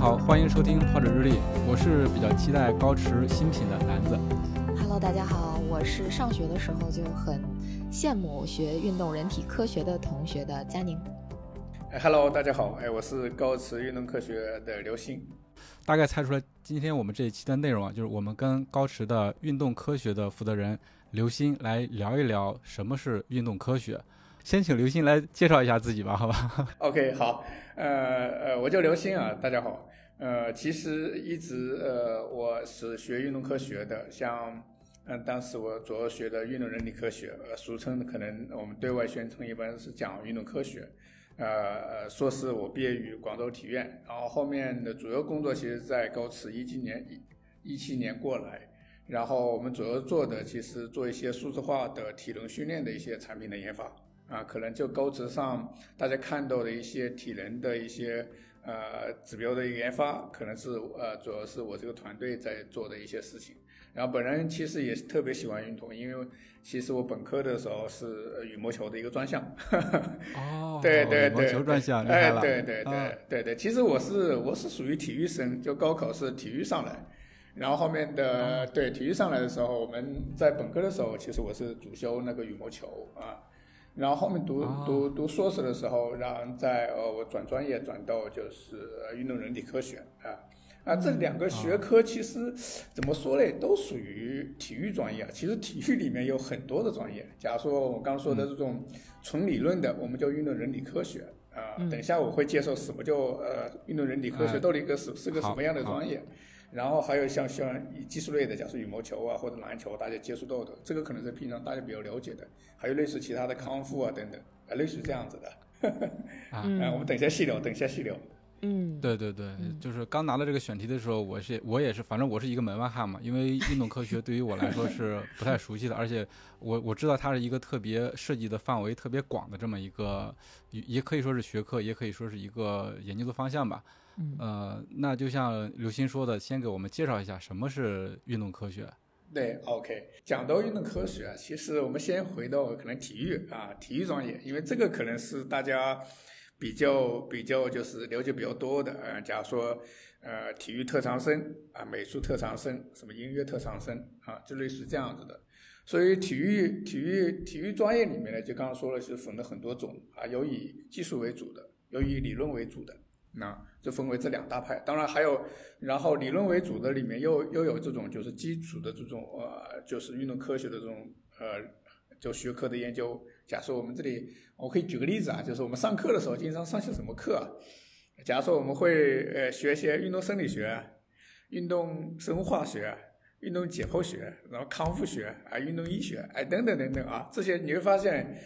好，欢迎收听跑者日历，我是比较期待高驰新品的男子。Hello，大家好，我是上学的时候就很羡慕学运动人体科学的同学的佳宁。哎，Hello，大家好，哎，我是高驰运动科学的刘鑫。大概猜出来，今天我们这一期的内容啊，就是我们跟高驰的运动科学的负责人刘鑫来聊一聊什么是运动科学。先请刘鑫来介绍一下自己吧，好吧？OK，好，呃呃，我叫刘鑫啊，大家好。呃，其实一直呃，我是学运动科学的，像嗯，当时我主要学的运动人体科学，呃，俗称可能我们对外宣称一般是讲运动科学。呃，硕士我毕业于广州体院，然后后面的主要工作其实在高驰一七年一一七年过来，然后我们主要做的其实做一些数字化的体能训练的一些产品的研发。啊，可能就高职上大家看到的一些体能的一些呃指标的研发，可能是呃主要是我这个团队在做的一些事情。然后本人其实也是特别喜欢运动，因为其实我本科的时候是羽毛球的一个专项。哦，对对对，羽毛球专项，哎，对对对、啊、对对，其实我是我是属于体育生，就高考是体育上来。然后后面的对体育上来的时候，我们在本科的时候，其实我是主修那个羽毛球啊。然后后面读读读硕士的时候，然后在呃我转专业转到就是运动人体科学啊啊这两个学科其实怎么说呢，都属于体育专业。其实体育里面有很多的专业，假如说我刚说的这种纯理论的，我们叫运动人体科学啊。等一下我会介绍什么叫呃运动人体科学到底一个是是个什么样的专业。然后还有像像技术类的，假如羽毛球啊或者篮球，大家接触到的，这个可能是平常大家比较了解的。还有类似其他的康复啊等等，啊，类似这样子的。啊，我们等一下细聊，等一下细聊。嗯，对对对，就是刚拿到这个选题的时候，我是我也是，反正我是一个门外汉嘛，因为运动科学对于我来说是 不太熟悉的，而且我我知道它是一个特别涉及的范围特别广的这么一个，也可以说是学科，也可以说是一个研究的方向吧。嗯，呃，那就像刘鑫说的，先给我们介绍一下什么是运动科学。对，OK，讲到运动科学啊，其实我们先回到可能体育啊，体育专业，因为这个可能是大家比较比较就是了解比较多的。呃，假如说呃体育特长生啊，美术特长生，什么音乐特长生啊，就类似这样子的。所以体育体育体育专业里面呢，就刚刚说了，是分了很多种啊，有以技术为主的，有以理论为主的。那就分为这两大派，当然还有，然后理论为主的里面又又有这种就是基础的这种呃，就是运动科学的这种呃，就学科的研究。假设我们这里，我可以举个例子啊，就是我们上课的时候经常上些什么课？假如说我们会呃学一些运动生理学、运动生物化学、运动解剖学，然后康复学啊、运动医学哎等等等等啊，这些你会发现，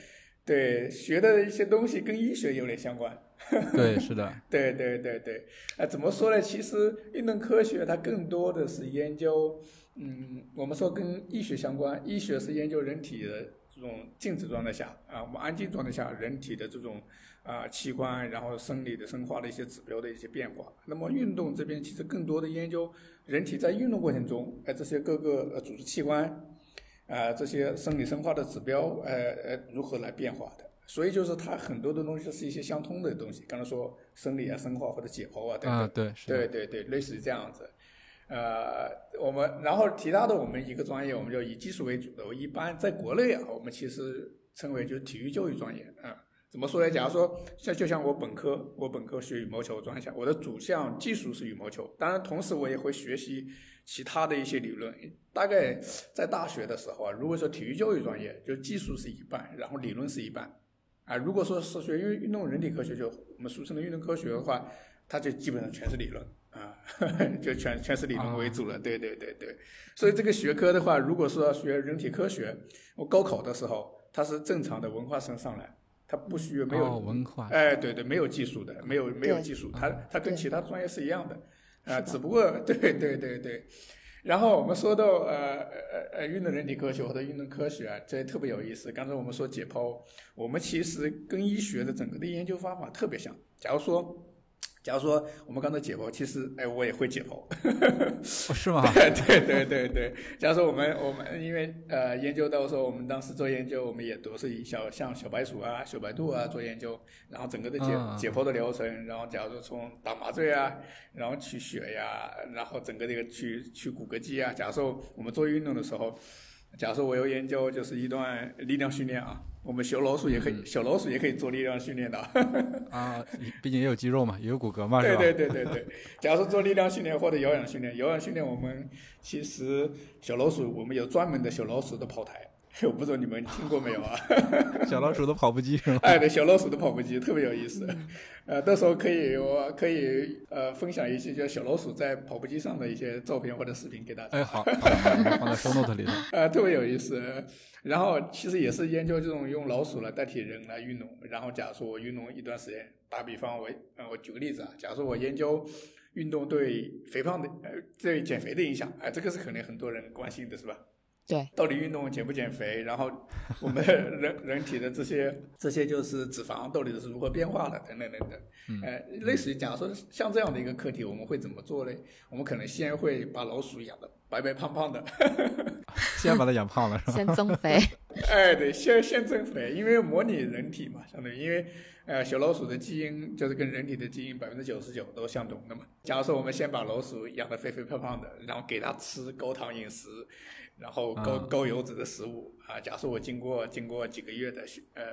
对学的一些东西跟医学有点相关。对，是的，对对对对，啊，怎么说呢？其实运动科学它更多的是研究，嗯，我们说跟医学相关，医学是研究人体的这种静止状态下啊，我们安静状态下人体的这种啊器官，然后生理的生化的一些指标的一些变化。那么运动这边其实更多的研究人体在运动过程中，哎，这些各个呃组织器官，啊，这些生理生化的指标，呃呃，如何来变化的？所以就是它很多的东西是一些相通的东西，刚才说生理啊、生化或者解剖啊等等，啊、对，对对对，类似于这样子。呃，我们然后其他的我们一个专业，我们就以技术为主的。我一般在国内啊，我们其实称为就是体育教育专业啊、嗯。怎么说呢？假如说像就像我本科，我本科学羽毛球专项，我的主项技术是羽毛球，当然同时我也会学习其他的一些理论。大概在大学的时候啊，如果说体育教育专业，就技术是一半，然后理论是一半。啊，如果说是学运运动人体科学，就我们俗称的运动科学的话，它就基本上全是理论啊，就全全是理论为主了。对对对对，所以这个学科的话，如果说要学人体科学，我高考的时候它是正常的文化生上来它不需要没有、哦文化哎，对对，没有技术的，没有没有技术，它它跟其他专业是一样的，啊、只不过 对对对对。然后我们说到呃呃呃运动人体科学或者运动科学啊，这特别有意思。刚才我们说解剖，我们其实跟医学的整个的研究方法特别像。假如说，假如说我们刚才解剖，其实哎我也会解剖，哦是吗？对对对对对，假如说我们我们因为呃研究到说我们当时做研究，我们也都是以小像小白鼠啊、小白兔啊做研究，然后整个的解、嗯解剖的流程，然后假如说从打麻醉啊，然后取血呀，然后整个这个去去骨骼肌啊，假如说我们做运动的时候。假如说我有研究，就是一段力量训练啊，我们小老鼠也可以，嗯小老鼠也可以做力量训练的。啊，毕竟也有肌肉嘛，也有骨骼嘛，是对吧？对对对对，假如说做力量训练或者有氧训练，有氧训练我们其实小老鼠我们有专门的小老鼠的跑台，我不知道你们听过没有啊？小老鼠的跑步机是吗？哎，对，小老鼠的跑步机特别有意思，呃，到时候可以我可以呃分享一些就小老鼠在跑步机上的一些照片或者视频给大家。哎，好，好好我放在 show note 里头。呃，特别有意思。然后其实也是研究这种用老鼠来代替人来运动。然后假如说我运动一段时间，打比方我呃我举个例子啊，假如说我研究运动对肥胖的呃对减肥的影响，哎、这个是肯定很多人关心的是吧？对，到底运动减不减肥？然后我们人 人体的这些这些就是脂肪到底是如何变化的？等等等等。嗯呃，类似于假如说像这样的一个课题，我们会怎么做呢？我们可能先会把老鼠养的白白胖胖的，先把它养胖了是吧？先增肥，哎，对，先先增肥，因为模拟人体嘛，相当于因为呃小老鼠的基因就是跟人体的基因百分之九十九都相同的嘛。假如说我们先把老鼠养得肥肥胖胖的，然后给它吃高糖饮食，然后高、嗯高油脂的食物啊。假设我经过经过几个月的训呃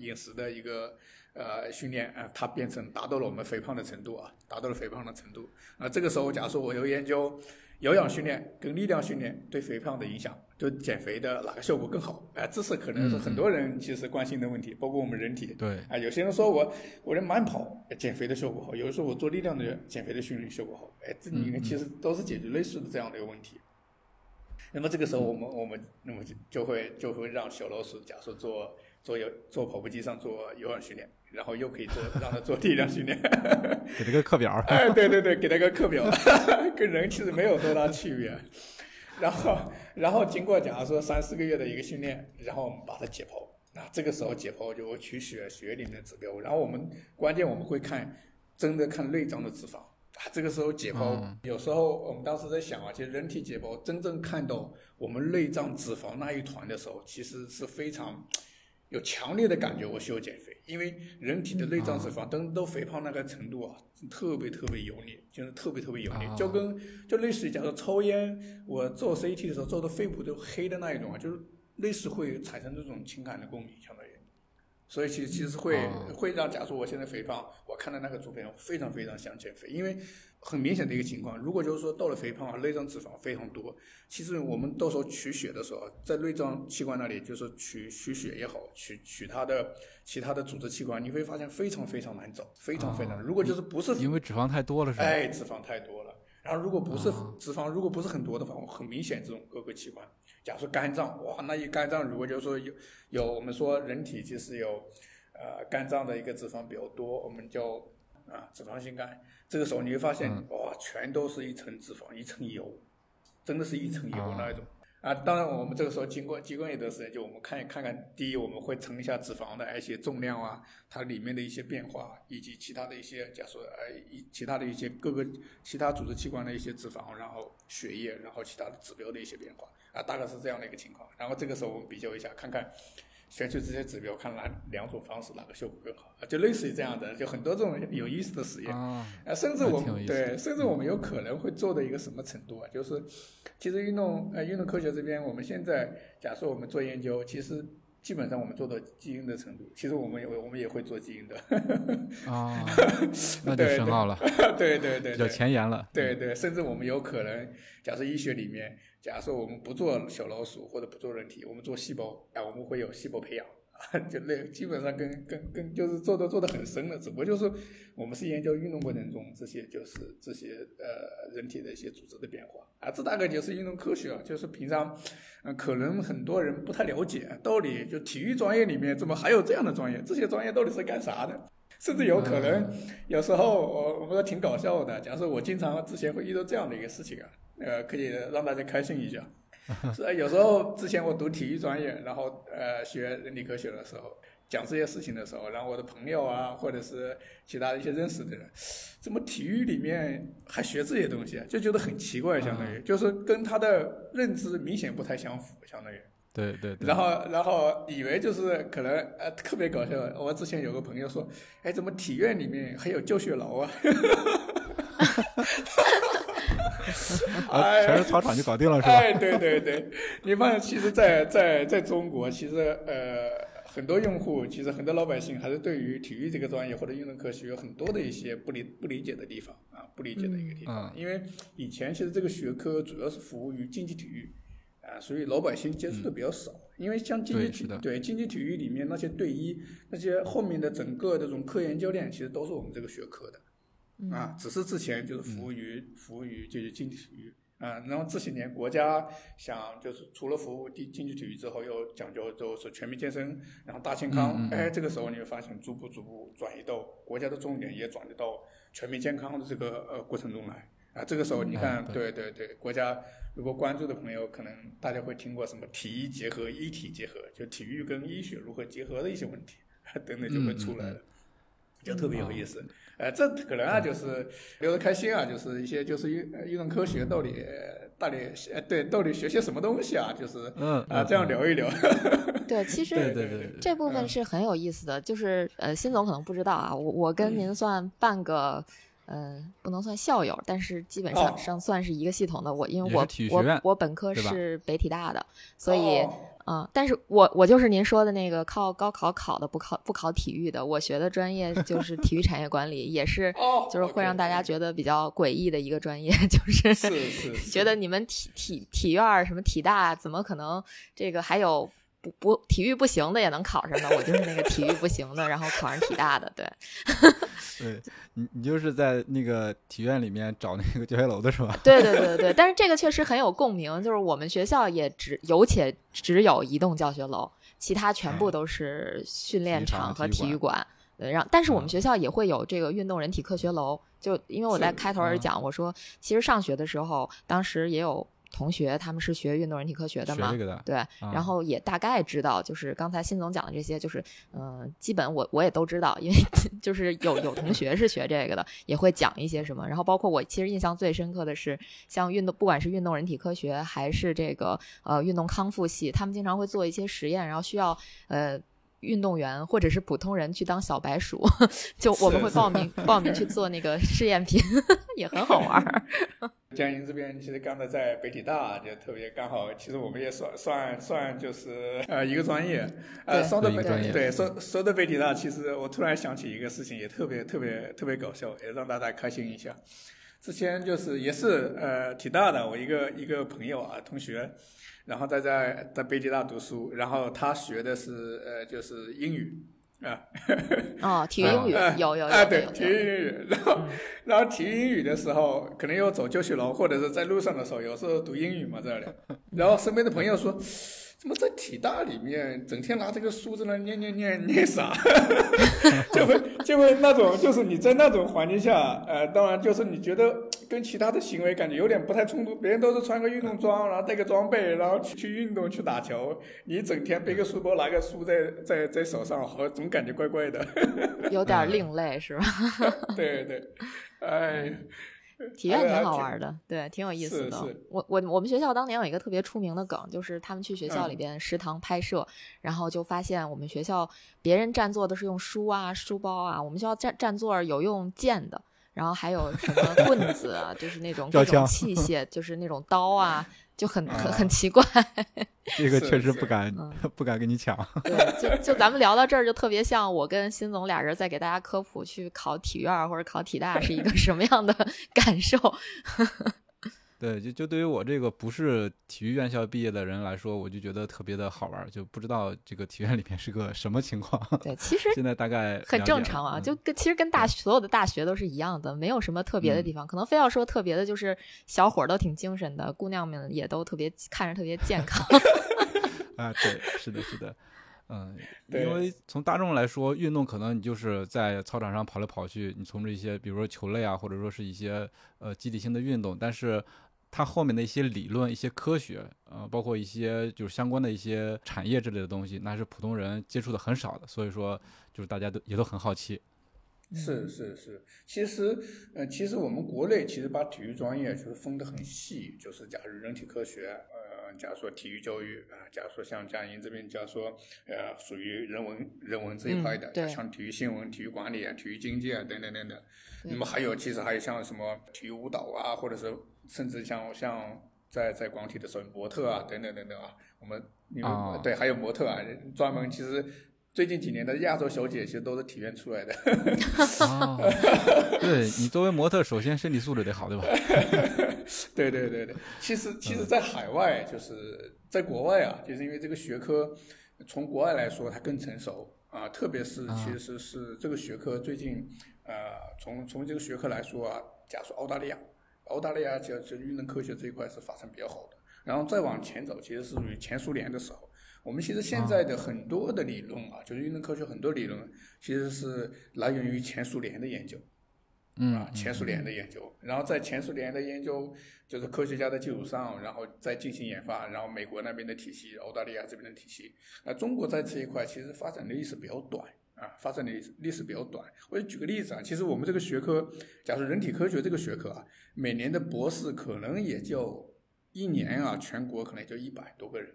饮食的一个呃训练啊，它变成达到了我们肥胖的程度啊，达到了肥胖的程度啊。这个时候，假如说我有研究有氧训练跟力量训练对肥胖的影响，就减肥的哪个效果更好？哎、这是可能是很多人其实关心的问题，包括我们人体。对，啊，有些人说我我这慢跑减肥的效果好，有人说我做力量的减肥的训练效果好，哎，这里面其实都是解决类似的这样的一个问题。那么这个时候，我们我们那么就就会就会让小老鼠，假设做做有做跑步机上做有氧训练，然后又可以做让它做力量训练，给他个课表儿。哎，对对对，给他个课表，跟人其实没有多大区别。然后，然后经过假如说三四个月的一个训练，然后我们把它解剖。那这个时候解剖就会取血血里面的指标，然后我们关键我们会看真的看内脏的脂肪啊。这个时候解剖，嗯有时候我们当时在想啊，其实人体解剖真正看到我们内脏脂肪那一团的时候，其实是非常有强烈的感觉，我需要减肥，因为人体的内脏脂肪都都肥胖那个程度啊，特别特别油腻，就是特别特别油腻，啊就跟就类似于假如抽烟，我做 CT 的时候做的肺部都黑的那一种啊，就是类似会产生这种情感的共鸣，相当于。所以其实其实会、哦会让，假如我现在肥胖，我看到那个图片，我非常非常想减肥，因为很明显的一个情况，如果就是说到了肥胖啊，内脏脂肪非常多，其实我们到时候取血的时候，在内脏器官那里，就是取取血也好，取取它的其他的组织器官，你会发现非常非常难找，非常非常难。如果就是不是因为脂肪太多了是吧？哎，脂肪太多了。然后如果不是啊脂肪，如果不是很多的话，很明显这种各个器官，假如说肝脏，哇，那一肝脏如果就是说有有我们说人体其实有呃肝脏的一个脂肪比较多，我们叫啊脂肪性肝，这个时候你会发现、嗯。哇，全都是一层脂肪，一层油，真的是一层油啊那一种。啊，当然，我们这个时候经过经过一段时间，就我们看看看，第一，我们会称一下脂肪的一些重量啊，它里面的一些变化，以及其他的一些，假如说呃，一其他的一些各个其他组织器官的一些脂肪，然后血液，然后其他的指标的一些变化啊，大概是这样的一个情况。然后这个时候我们比较一下，看看选取这些指标，看哪两种方式哪个效果更好啊，就类似于这样的，就很多这种有意思的实验。啊，啊，甚至我们对，甚至我们有可能会做到一个什么程度啊？就是，其实运动呃运动科学这边，我们现在假设我们做研究，其实基本上我们做到基因的程度，其实我们也我们也会做基因的，啊 那就对深奥了，对对对比较。前沿了。对对，甚至我们有可能，假设医学里面，假设我们不做小老鼠或者不做人体，我们做细胞，啊，我们会有细胞培养 就那基本上跟跟跟就是做的做的很深了，只不过就是我们是研究运动过程中这些就是这些呃人体的一些组织的变化啊，这大概就是运动科学啊，就是平常嗯可能很多人不太了解，到底就体育专业里面怎么还有这样的专业？这些专业到底是干啥的？甚至有可能有时候我我觉得挺搞笑的，假设我经常之前会遇到这样的一个事情啊，呃，可以让大家开心一下。是啊，有时候之前我读体育专业，然后呃学人体科学的时候，讲这些事情的时候，然后我的朋友啊，或者是其他一些认识的人，怎么体育里面还学这些东西啊？就觉得很奇怪，相当于就是跟他的认知明显不太相符，相当于。对对对。然后然后以为就是可能呃特别搞笑，我之前有个朋友说，哎，怎么体院里面还有教学楼啊？啊，全是操场就搞定了，是吧？哎，对对对，你发现其实，在在在中国，其实呃，很多用户，其实很多老百姓还是对于体育这个专业或者运动科学有很多的一些不理不理解的地方啊，不理解的一个地方。因为以前其实这个学科主要是服务于竞技体育啊，所以老百姓接触的比较少。因为像竞技体对竞技体育里面那些队医，那些后面的整个这种科研教练，其实都是我们这个学科的。啊，只是之前就是服务于服务于就是竞技体育啊，然后这些年国家想就是除了服务竞竞技体育之后，又讲究就是全民健身，然后大健康，哎，这个时候你会发现逐步逐步转移到国家的重点也转移到全民健康的这个呃过程中来。啊，这个时候你看，对对对，国家如果关注的朋友，可能大家会听过什么体医结合、医体结合，就体育跟医学如何结合的一些问题 等等就会出来了，就特别有意思。呃，这可能啊，就是聊得开心啊，就是一些就是运运动科学到底到底呃对到底学些什么东西啊，就是嗯啊这样聊一聊。对，其实对对对这部分是很有意思的，就是呃，辛总可能不知道啊，我我跟您算半个嗯不能算校友，但是基本上上算是一个系统的。我因为我我我本科是北体大的，所以。啊，但是我我就是您说的那个靠高考考的不考不考体育的，我学的专业就是体育产业管理，也是就是会让大家觉得比较诡异的一个专业，就是觉得你们体体体院什么体大怎么可能这个还有。不不，体育不行的也能考上的，我就是那个体育不行的，然后考上体大的，对。对你，你就是在那个体院里面找那个教学楼的是吧？对对对对，但是这个确实很有共鸣，就是我们学校也只有且只有一栋教学楼，其他全部都是训练场和体育馆。对，让但是我们学校也会有这个运动人体科学楼，就因为我在开头儿讲，我说其实上学的时候，当时也有。同学他们是学运动人体科学的嘛？对，然后也大概知道，就是刚才辛总讲的这些，就是嗯，基本我我也都知道，因为 就是有有同学是学这个的，也会讲一些什么。然后包括我其实印象最深刻的是，像运动，不管是运动人体科学还是这个呃运动康复系，他们经常会做一些实验，然后需要呃。运动员或者是普通人去当小白鼠，就我们会报名 报名去做那个试验品，也很好玩。江宁这边其实刚才在北体大就特别刚好，其实我们也算算算就是呃一个专业，呃说到北对说说到北体大，其实我突然想起一个事情，也特别特别特别搞笑，也让大家开心一下。之前就是也是呃体大的我一个一个朋友啊同学。然后在在在北体大读书，然后他学的是呃就是英语啊。哦，体育英语有有有。啊，对，体育英语。然后然后体育英语的时候，可能要走教学楼，或者是在路上的时候，有时候读英语嘛这里。然后身边的朋友说。怎么在体大里面整天拿这个书在那念念念念啥？就会就会那种，就是你在那种环境下，呃，当然就是你觉得跟其他的行为感觉有点不太冲突。别人都是穿个运动装，然后带个装备，然后去去运动去打球，你整天背个书包，拿个书在在在手上，好总感觉怪怪的。有点另类是吧？对对，哎。体验挺好玩的，对，挺有意思的。我我我们学校当年有一个特别出名的梗，就是他们去学校里边食堂拍摄，然后就发现我们学校别人占座都是用书啊、书包啊，我们学校占占座有用剑的，然后还有什么棍子啊，就是那种各种器械，就是那种刀啊。就很很很奇怪，这个确实不敢不敢跟你抢。对，就就咱们聊到这儿，就特别像我跟辛总俩人在给大家科普去考体院或者考体大是一个什么样的感受。对，就就对于我这个不是体育院校毕业的人来说，我就觉得特别的好玩，就不知道这个体院里面是个什么情况。对，其实现在大概很正常啊，就跟其实跟大所有的大学都是一样的，没有什么特别的地方。可能非要说特别的，就是小伙儿都挺精神的，姑娘们也都特别看着特别健康。啊，对，是的，是的。嗯，因为从大众来说，运动可能你就是在操场上跑来跑去，你从事一些比如说球类啊，或者说是一些呃集体性的运动，但是它后面的一些理论、一些科学，呃，包括一些就是相关的一些产业之类的东西，那是普通人接触的很少的，所以说就是大家都也都很好奇。是是是，其实呃，其实我们国内其实把体育专业就是分得很细，就是假如人体科学，呃，假如说体育教育啊，假如说像佳音这边，假如说呃，属于人文人文这一块的，像体育新闻、体育管理啊、体育经济啊等等等等。那么还有其实还有像什么体育舞蹈啊，或者是甚至像像在在广体的时候模特啊等等等等啊，我们啊对还有模特啊，专门其实。最近几年的亚洲小姐其实都是体院出来的。对 你作为模特，首先身体素质得好，对吧？对对对对，其实其实，在海外就是在国外啊，就是因为这个学科从国外来说它更成熟啊，特别是其实是这个学科最近呃，从从这个学科来说啊，假如说澳大利亚，澳大利亚就就运动科学这一块是发展比较好的，然后再往前走，其实是属于前苏联的时候。我们其实现在的很多的理论啊，就是运动科学很多理论，其实是来源于前苏联的研究，嗯，前苏联的研究，然后在前苏联的研究，就是科学家的基础上，然后再进行研发，然后美国那边的体系，澳大利亚这边的体系，那中国在这一块其实发展的历史比较短啊，发展的历史比较短。我就举个例子啊，其实我们这个学科，假如人体科学这个学科啊，每年的博士可能也就一年啊，全国可能也就一百多个人。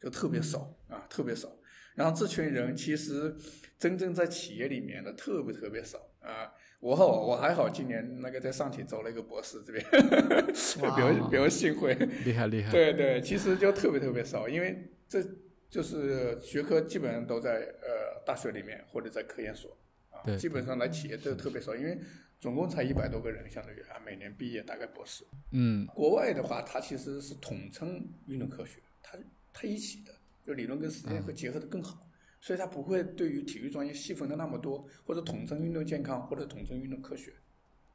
就特别少啊，特别少。然后这群人其实真正在企业里面的特别特别少啊。我好，我还好，今年那个在上体招了一个博士，这边 比较比较幸会。厉害厉害。对对，其实就特别特别少，因为这就是学科基本上都在呃大学里面或者在科研所啊，基本上来企业都特别少，因为总共才一百多个人，相当于啊每年毕业大概博士。嗯。国外的话，它其实是统称运动科学，它。它一起的，就理论跟实践会结合的更好，所以它不会对于体育专业细分的那么多，或者统称运动健康，或者统称运动科学，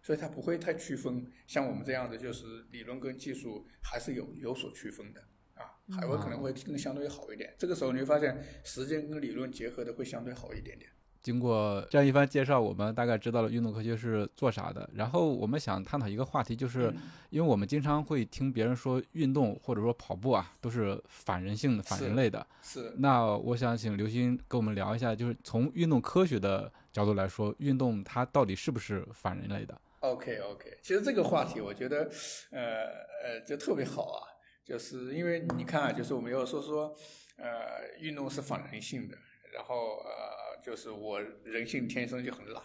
所以它不会太区分。像我们这样的，就是理论跟技术还是有有所区分的啊。海外可能会更相对好一点，这个时候你会发现实践跟理论结合的会相对好一点点。经过这样一番介绍，我们大概知道了运动科学是做啥的。然后我们想探讨一个话题，就是因为我们经常会听别人说运动或者说跑步啊，都是反人性的、反人类的。是。那我想请刘星跟我们聊一下，就是从运动科学的角度来说，运动它到底是不是反人类的？OK OK，其实这个话题我觉得，呃呃，就特别好啊，就是因为你看啊，就是我们要说说，呃，运动是反人性的，然后呃。就是我人性天生就很懒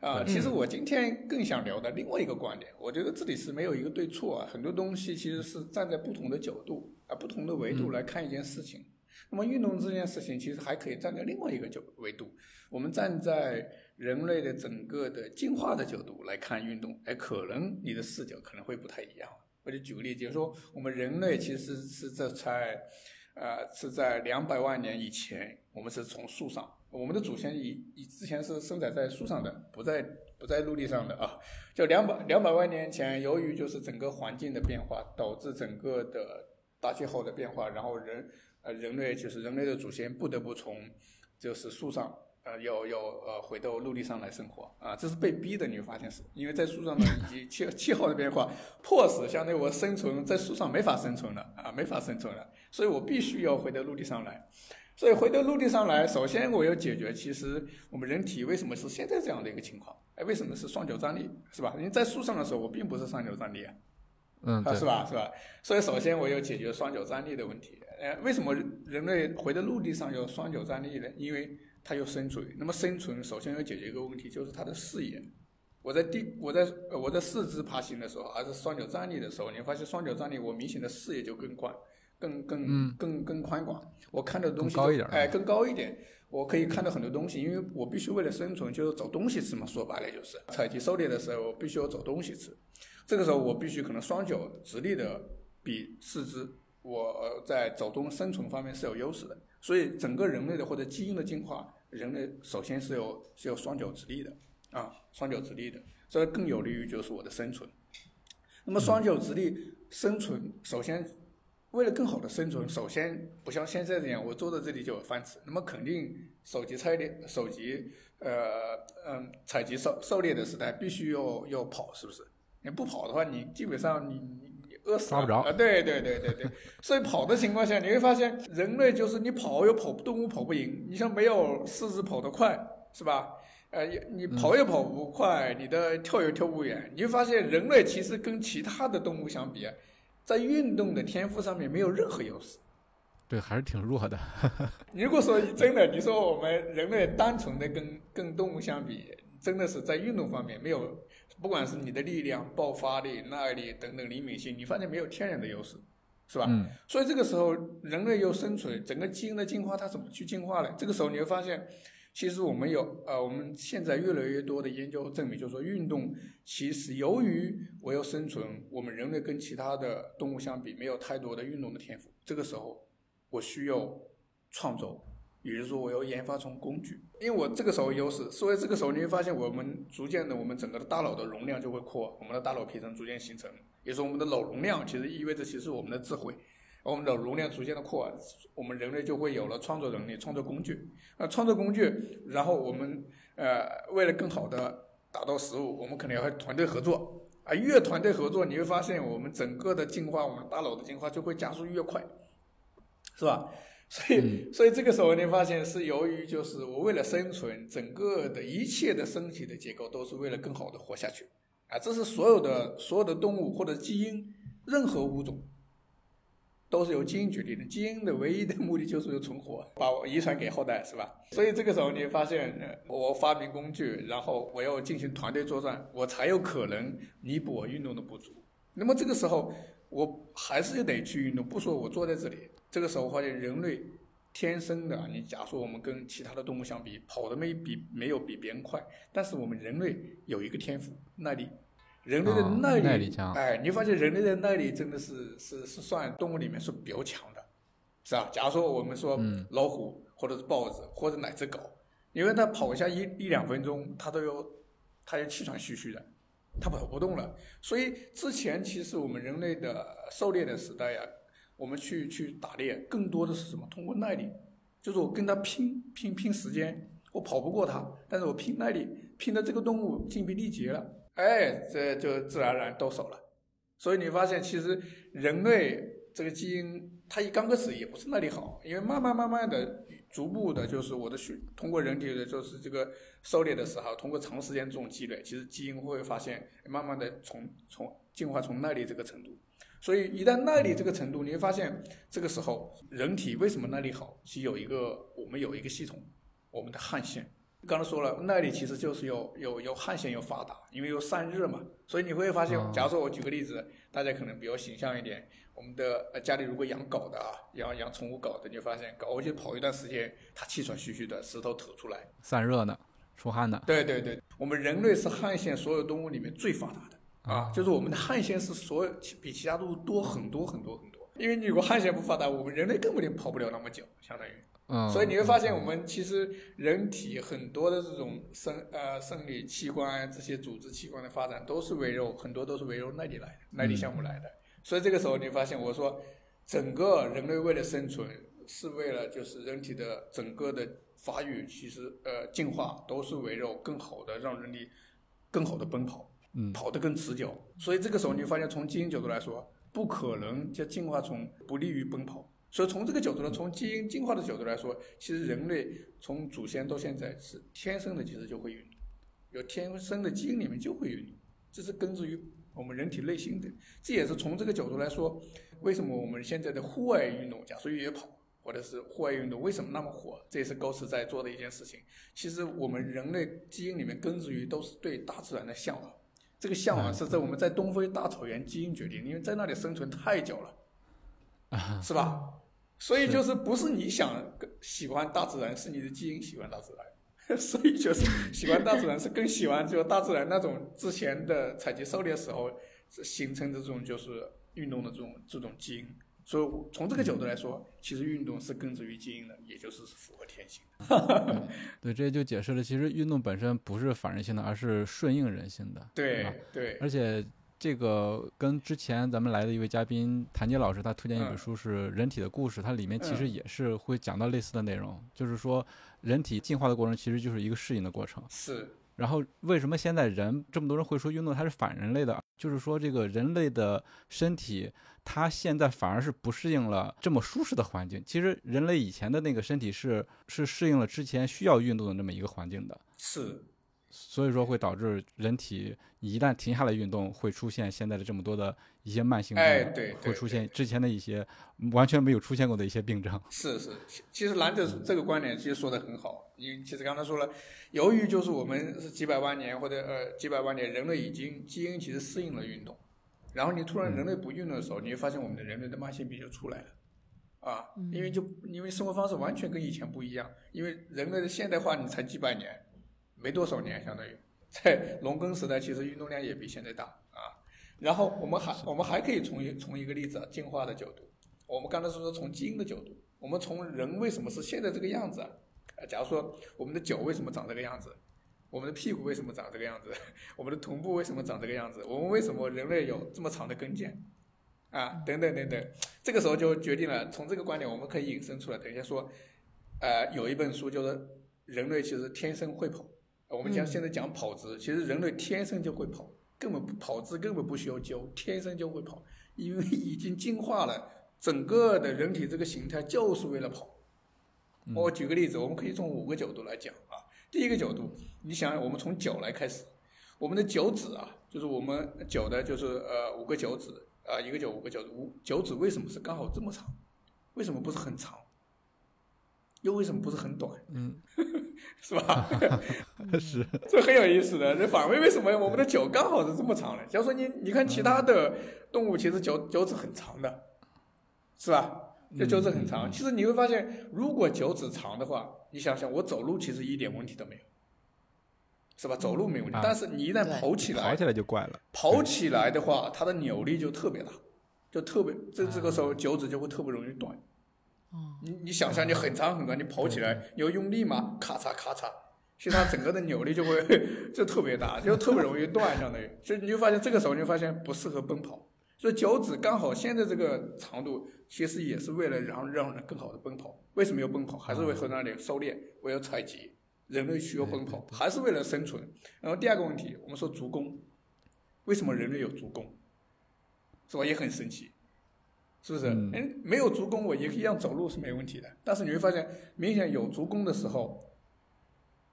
啊啊！其实我今天更想聊的另外一个观点，我觉得这里是没有一个对错啊，很多东西其实是站在不同的角度啊、不同的维度来看一件事情。那么运动这件事情其实还可以站在另外一个角维度，我们站在人类的整个的进化的角度来看运动，哎，可能你的视角可能会不太一样。我就举个例子，就是说我们人类其实是在呃是在两百万年以前，我们是从树上。我们的祖先以以之前是生长在树上的，不在不在陆地上的啊。就两百两百万年前，由于就是整个环境的变化，导致整个的大气候的变化，然后人呃人类就是人类的祖先不得不从就是树上呃要要呃回到陆地上来生活啊，这是被逼的。你会发现是因为在树上呢，以及气气候的变化，迫使相当于我生存在树上没法生存了啊，没法生存了，所以我必须要回到陆地上来。所以回到陆地上来，首先我要解决，其实我们人体为什么是现在这样的一个情况？哎，为什么是双脚站立，是吧？因为在树上的时候，我并不是双脚站立啊，嗯，是吧？是吧？所以首先我要解决双脚站立的问题。呃，为什么人类回到陆地上要双脚站立呢？因为它要生存。那么生存首先要解决一个问题，就是它的视野。我在地，我在我在四肢爬行的时候，还是双脚站立的时候，你发现双脚站立，我明显的视野就更宽。更更更更宽广，我看到的东西高一点哎更高一点，我可以看到很多东西，因为我必须为了生存，就是找东西吃嘛。说白了就是采集狩猎的时候，我必须要找东西吃。这个时候我必须可能双脚直立的比四肢，我在走动生存方面是有优势的。所以整个人类的或者基因的进化，人类首先是有是有双脚直立的啊，双脚直立的，这更有利于就是我的生存。那么双脚直立生存，首先为了更好的生存，首先不像现在这样，我坐在这里就有饭吃。那么肯定手机采猎、手机呃嗯采集狩狩猎的时代，必须要要跑，是不是？你不跑的话，你基本上你你你饿死抓不着啊！对对对对对，所以跑的情况下，你会发现人类就是你跑又跑动物跑不赢，你像没有狮子跑得快，是吧？呃，你跑也跑不快，你的跳也跳不远，你会发现人类其实跟其他的动物相比，啊，在运动的天赋上面没有任何优势。对，还是挺弱的。你 如果说真的，你说我们人类单纯的跟跟动物相比，真的是在运动方面没有，不管是你的力量、爆发力、耐力等等灵敏性，你发现没有天然的优势，是吧？嗯所以这个时候人类又生存，整个基因的进化它怎么去进化呢？这个时候你会发现，其实我们有呃，我们现在越来越多的研究证明，就是说运动其实由于我要生存，我们人类跟其他的动物相比没有太多的运动的天赋，这个时候我需要创造。也就是说，我要研发出工具，因为我这个时候优势，所以这个时候你会发现，我们逐渐的，我们整个的大脑的容量就会扩，我们的大脑皮层逐渐形成，也就是我们的脑容量，其实意味着其实我们的智慧，我们的容量逐渐的扩，我们人类就会有了创作能力、创作工具。那创作工具，然后我们呃为了更好的达到食物，我们可能要和团队合作啊，越团队合作，你会发现我们整个的进化，我们大脑的进化就会加速越快，是吧？所以，所以这个时候你发现是由于就是我为了生存，整个的一切的身体的结构都是为了更好的活下去，啊，这是所有的所有的动物或者基因，任何物种都是由基因决定的。基因的唯一的目的就是存活，把我遗传给后代，是吧？所以这个时候你发现，我发明工具，然后我要进行团队作战，我才有可能弥补我运动的不足。那么这个时候，我还是得去运动，不说我坐在这里。这个时候发现人类天生的，你假如说我们跟其他的动物相比，跑的没比没有比别人快，但是我们人类有一个天赋耐力，人类的啊耐力，耐力强哎，你发现人类的耐力真的是是是算动物里面是比较强的，是吧？假如说我们说嗯老虎或者是豹子或者哪只狗，因为它跑一下一一两分钟，它都要它就气喘吁吁的，它跑不动了。所以之前其实我们人类的狩猎的时代呀、我们去去打猎，更多的是什么？通过耐力，就是我跟它拼拼拼时间，我跑不过它，但是我拼耐力，拼的这个动物精疲力竭了，哎，这就自然而然到手了。所以你发现，其实人类这个基因，它一刚开始也不是耐力好，因为慢慢慢慢的、逐步的，就是我的血通过人体的，就是这个狩猎的时候，通过长时间这种积累，其实基因会发现，慢慢的从从进化从耐力这个程度。所以一旦耐力这个程度，你会发现这个时候人体为什么耐力好？其实有一个我们有一个系统，我们的汗腺。刚才说了，那里其实就是有有有汗腺有发达，因为有散热嘛，所以你会发现哦，假如说我举个例子，大家可能比较形象一点，我们的呃家里如果养狗的啊，养养宠物狗的，你会发现狗就跑一段时间，它气喘吁吁的，舌头吐出来。散热呢，出汗呢。对对对，我们人类是汗腺所有动物里面最发达的啊，就是我们的汗腺是所有其比其他动物多很多很多很多。因为你如果汗腺不发达，我们人类根本就跑不了那么久，相当于。嗯，所以你会发现，我们其实人体很多的这种生呃生理器官这些组织器官的发展，都是围绕很多都是围绕耐力来的，耐力项目来的。所以这个时候你发现，我说整个人类为了生存，是为了就是人体的整个的发育，其实呃进化都是围绕更好的让人体更好的奔跑，嗯跑得更持久。所以这个时候你会发现，从基因角度来说，不可能就进化从不利于奔跑。所以从这个角度呢，从基因进化的角度来说，其实人类从祖先到现在是天生的其实就会运动，有天生的基因里面就会运动，这是根植于我们人体内心的。这也是从这个角度来说，为什么我们现在的户外运动，假如越野跑或者是户外运动为什么那么火？这也是高斯在做的一件事情。其实我们人类基因里面根植于都是对大自然的向往，这个向往是在我们在东非大草原基因决定，因为在那里生存太久了，是吧？所以就是不是你想喜欢大自然，是你的基因喜欢大自然。所以就是喜欢大自然是更喜欢就大自然那种之前的采集狩猎时候，形成的这种就是运动的这种这种基因。所以从这个角度来说，其实运动是根植于基因的，也就是符合天性的。对，这就解释了，其实运动本身不是反人性的，而是顺应人性的。对对，而且。这个跟之前咱们来的一位嘉宾谭杰老师，他推荐一本书是《人体的故事》，它里面其实也是会讲到类似的内容，就是说人体进化的过程其实就是一个适应的过程。是。然后为什么现在人这么多人会说运动它是反人类的？就是说这个人类的身体，它现在反而是不适应了这么舒适的环境。其实人类以前的那个身体是是适应了之前需要运动的那么一个环境的。是。所以说会导致人体一旦停下来运动，会出现现在的这么多的一些慢性病，对，会出现之前的一些完全没有出现过的一些病症。是是，其实兰德这个观点其实说的很好，因为其实刚才说了，由于就是我们是几百万年或者呃几百万年，人类已经基因其实适应了运动，然后你突然人类不运动的时候，你会发现我们的人类的慢性病就出来了，啊，因为就因为生活方式完全跟以前不一样，因为人类的现代化你才几百年。没多少年，相当于在农耕时代，其实运动量也比现在大啊。然后我们还我们还可以从一从一个例子，进化的角度，我们刚才说从基因的角度，我们从人为什么是现在这个样子啊？假如说我们的脚为什么长这个样子，我们的屁股为什么长这个样子，我们的臀部为什么长这个样子，我们为什么人类有这么长的跟腱啊？等等等等，这个时候就决定了，从这个观点我们可以引申出来。等一下说，呃，有一本书就是人类其实天生会跑。我们讲现在讲跑姿，其实人类天生就会跑，根本不跑姿根本不需要教，天生就会跑，因为已经进化了，整个的人体这个形态就是为了跑。我举个例子，我们可以从五个角度来讲啊。第一个角度，你想，我们从脚来开始，我们的脚趾啊，就是我们脚的，就是呃五个脚趾啊，一个脚五个脚趾，五脚趾为什么是刚好这么长？为什么不是很长？又为什么不是很短？嗯，是吧？是，这很有意思的。这反问为什么我们的脚刚好是这么长的？假如说你你看其他的动物，其实脚脚趾很长的，是吧？这脚趾很长。其实你会发现，如果脚趾长的话，你想想，我走路其实一点问题都没有，是吧？走路没问题，但是你一旦跑起来，跑起来就怪了。跑起来的话，它的扭力就特别大，就特别这这个时候脚趾就会特别容易断。你你想象你很长很长，你跑起来你要用力吗？咔嚓咔嚓，其实它整个的扭力就会 就特别大，就特别容易断，相当于。所以你就发现这个时候你就发现不适合奔跑。所以脚趾刚好现在这个长度，其实也是为了让让人更好的奔跑。为什么要奔跑？还是为了那里狩猎，为了采集。人类需要奔跑，还是为了生存。然后第二个问题，我们说足弓，为什么人类有足弓？是吧？也很神奇。是不是？嗯，没有足弓，我也一样走路是没问题的。但是你会发现，明显有足弓的时候，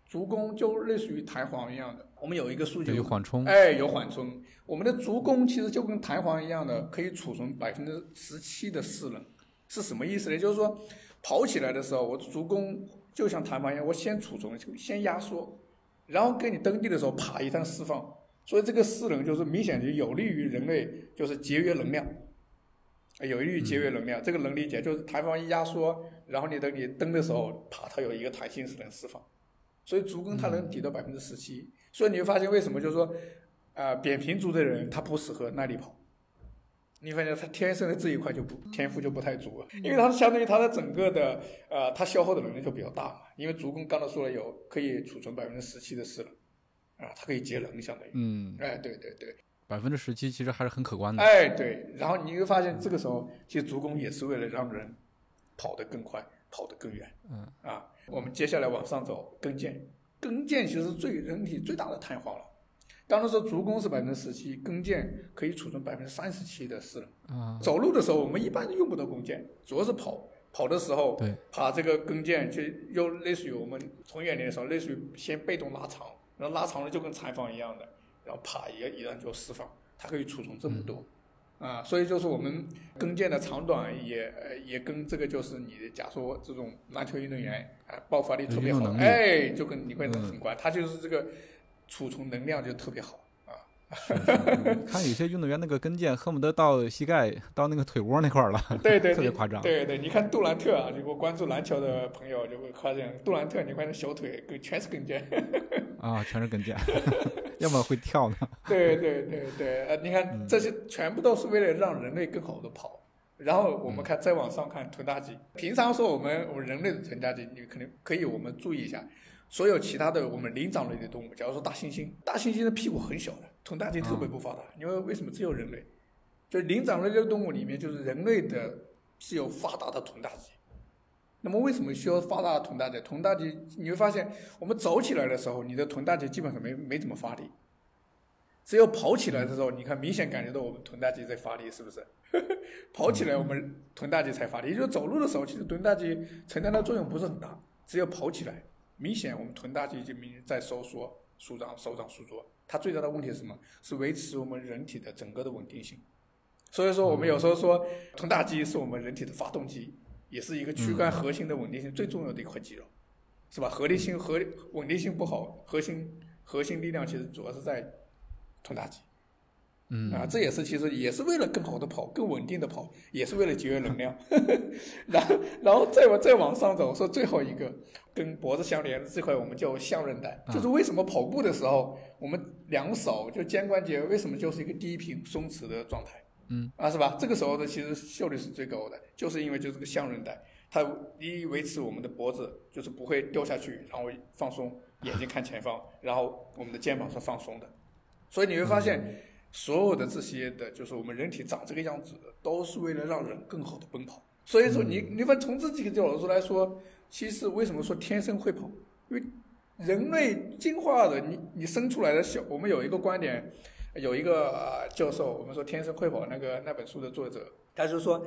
足弓就类似于弹簧一样的。我们有一个数据，有缓冲，哎，有缓冲。我们的足弓其实就跟弹簧一样的，可以储存百分之十七的势能。是什么意思呢？就是说，跑起来的时候，我足弓就像弹簧一样，我先储存，先压缩，然后给你蹬地的时候，啪一下释放。所以这个势能就是明显就有利于人类，就是节约能量。有利于节约能量，这个能理解，就是弹簧一压缩，然后你等你蹬的时候，啪，它有一个弹性是能释放，所以足弓它能抵到百分之十七，所以你会发现为什么就是说，啊，扁平足的人他不适合耐力跑，你发现他天生的这一块就不天赋就不太足，因为他相当于他的整个的呃，他消耗的能力就比较大嘛，因为足弓刚才说了有可以储存百分之十七的势能，啊，它可以节能相当于，嗯，哎，对对对。百分之十七其实还是很可观的。哎，对，然后你会发现这个时候，其实足弓也是为了让人跑得更快，跑得更远。嗯啊，我们接下来往上走，跟腱，跟腱其实最人体最大的弹簧了。刚才说足弓是百分之十七，跟腱可以储存百分之三十七的势能。啊，走路的时候我们一般用不到弓箭，主要是跑，跑的时候，对，把这个跟腱就又类似于我们从远点的时候，类似于先被动拉长，然后拉长了就跟采访一样的。然后啪一一按就释放，它可以储存这么多，啊，所以就是我们跟腱的长短也也跟这个就是你假说这种篮球运动员啊爆发力特别好，哎，就跟你会很快，他就是这个储存能量就特别好啊。看有些运动员那个跟腱恨不得到膝盖到那个腿窝那块儿了，对对，特别夸张。对对，你看杜兰特啊，如果关注篮球的朋友就会发现杜兰特，你看那小腿跟全是跟腱。啊，全是跟腱。要么会跳呢。对对对对，呃，你看这些全部都是为了让人类更好的跑。然后我们看再往上看臀大肌，平常说我们我们人类的臀大肌，你可能可以我们注意一下，所有其他的我们灵长类的动物，假如说大猩猩，大猩猩的屁股很小的，臀大肌特别不发达，因为为什么只有人类？就灵长类的动物里面，就是人类的是有发达的臀大肌。那么为什么需要发达的臀大肌？臀大肌你会发现，我们走起来的时候，你的臀大肌基本上没没怎么发力，只有跑起来的时候，你看明显感觉到我们臀大肌在发力，是不是？跑起来我们臀大肌才发力，也就是走路的时候，其实臀大肌承担的作用不是很大，只有跑起来，明显我们臀大肌就明显在收缩、舒张、收张、舒缩。它最大的问题是什么？是维持我们人体的整个的稳定性。所以说，我们有时候说臀大肌是我们人体的发动机，也是一个躯干核心的稳定性最重要的一块肌肉，是吧？合力性和稳定性不好，核心核心力量其实主要是在臀大肌。嗯啊，这也是其实也是为了更好的跑，更稳定的跑，也是为了节约能量。然后，然后再往再往上走，说最后一个跟脖子相连的这块，我们叫项韧带。就是为什么跑步的时候，我们两手就肩关节为什么就是一个低频松弛的状态？嗯，啊，是吧？这个时候呢其实效率是最高的，就是因为就是个项韧带，它一维持我们的脖子就是不会掉下去，然后放松，眼睛看前方，然后我们的肩膀是放松的。所以你会发现。所有的这些的，就是我们人体长这个样子，都是为了让人更好的奔跑。所以说，你你反从这几个角度来说，其实为什么说天生会跑？因为人类进化的，你你生出来的小，我们有一个观点，有一个教授，我们说天生会跑那个那本书的作者，他就说，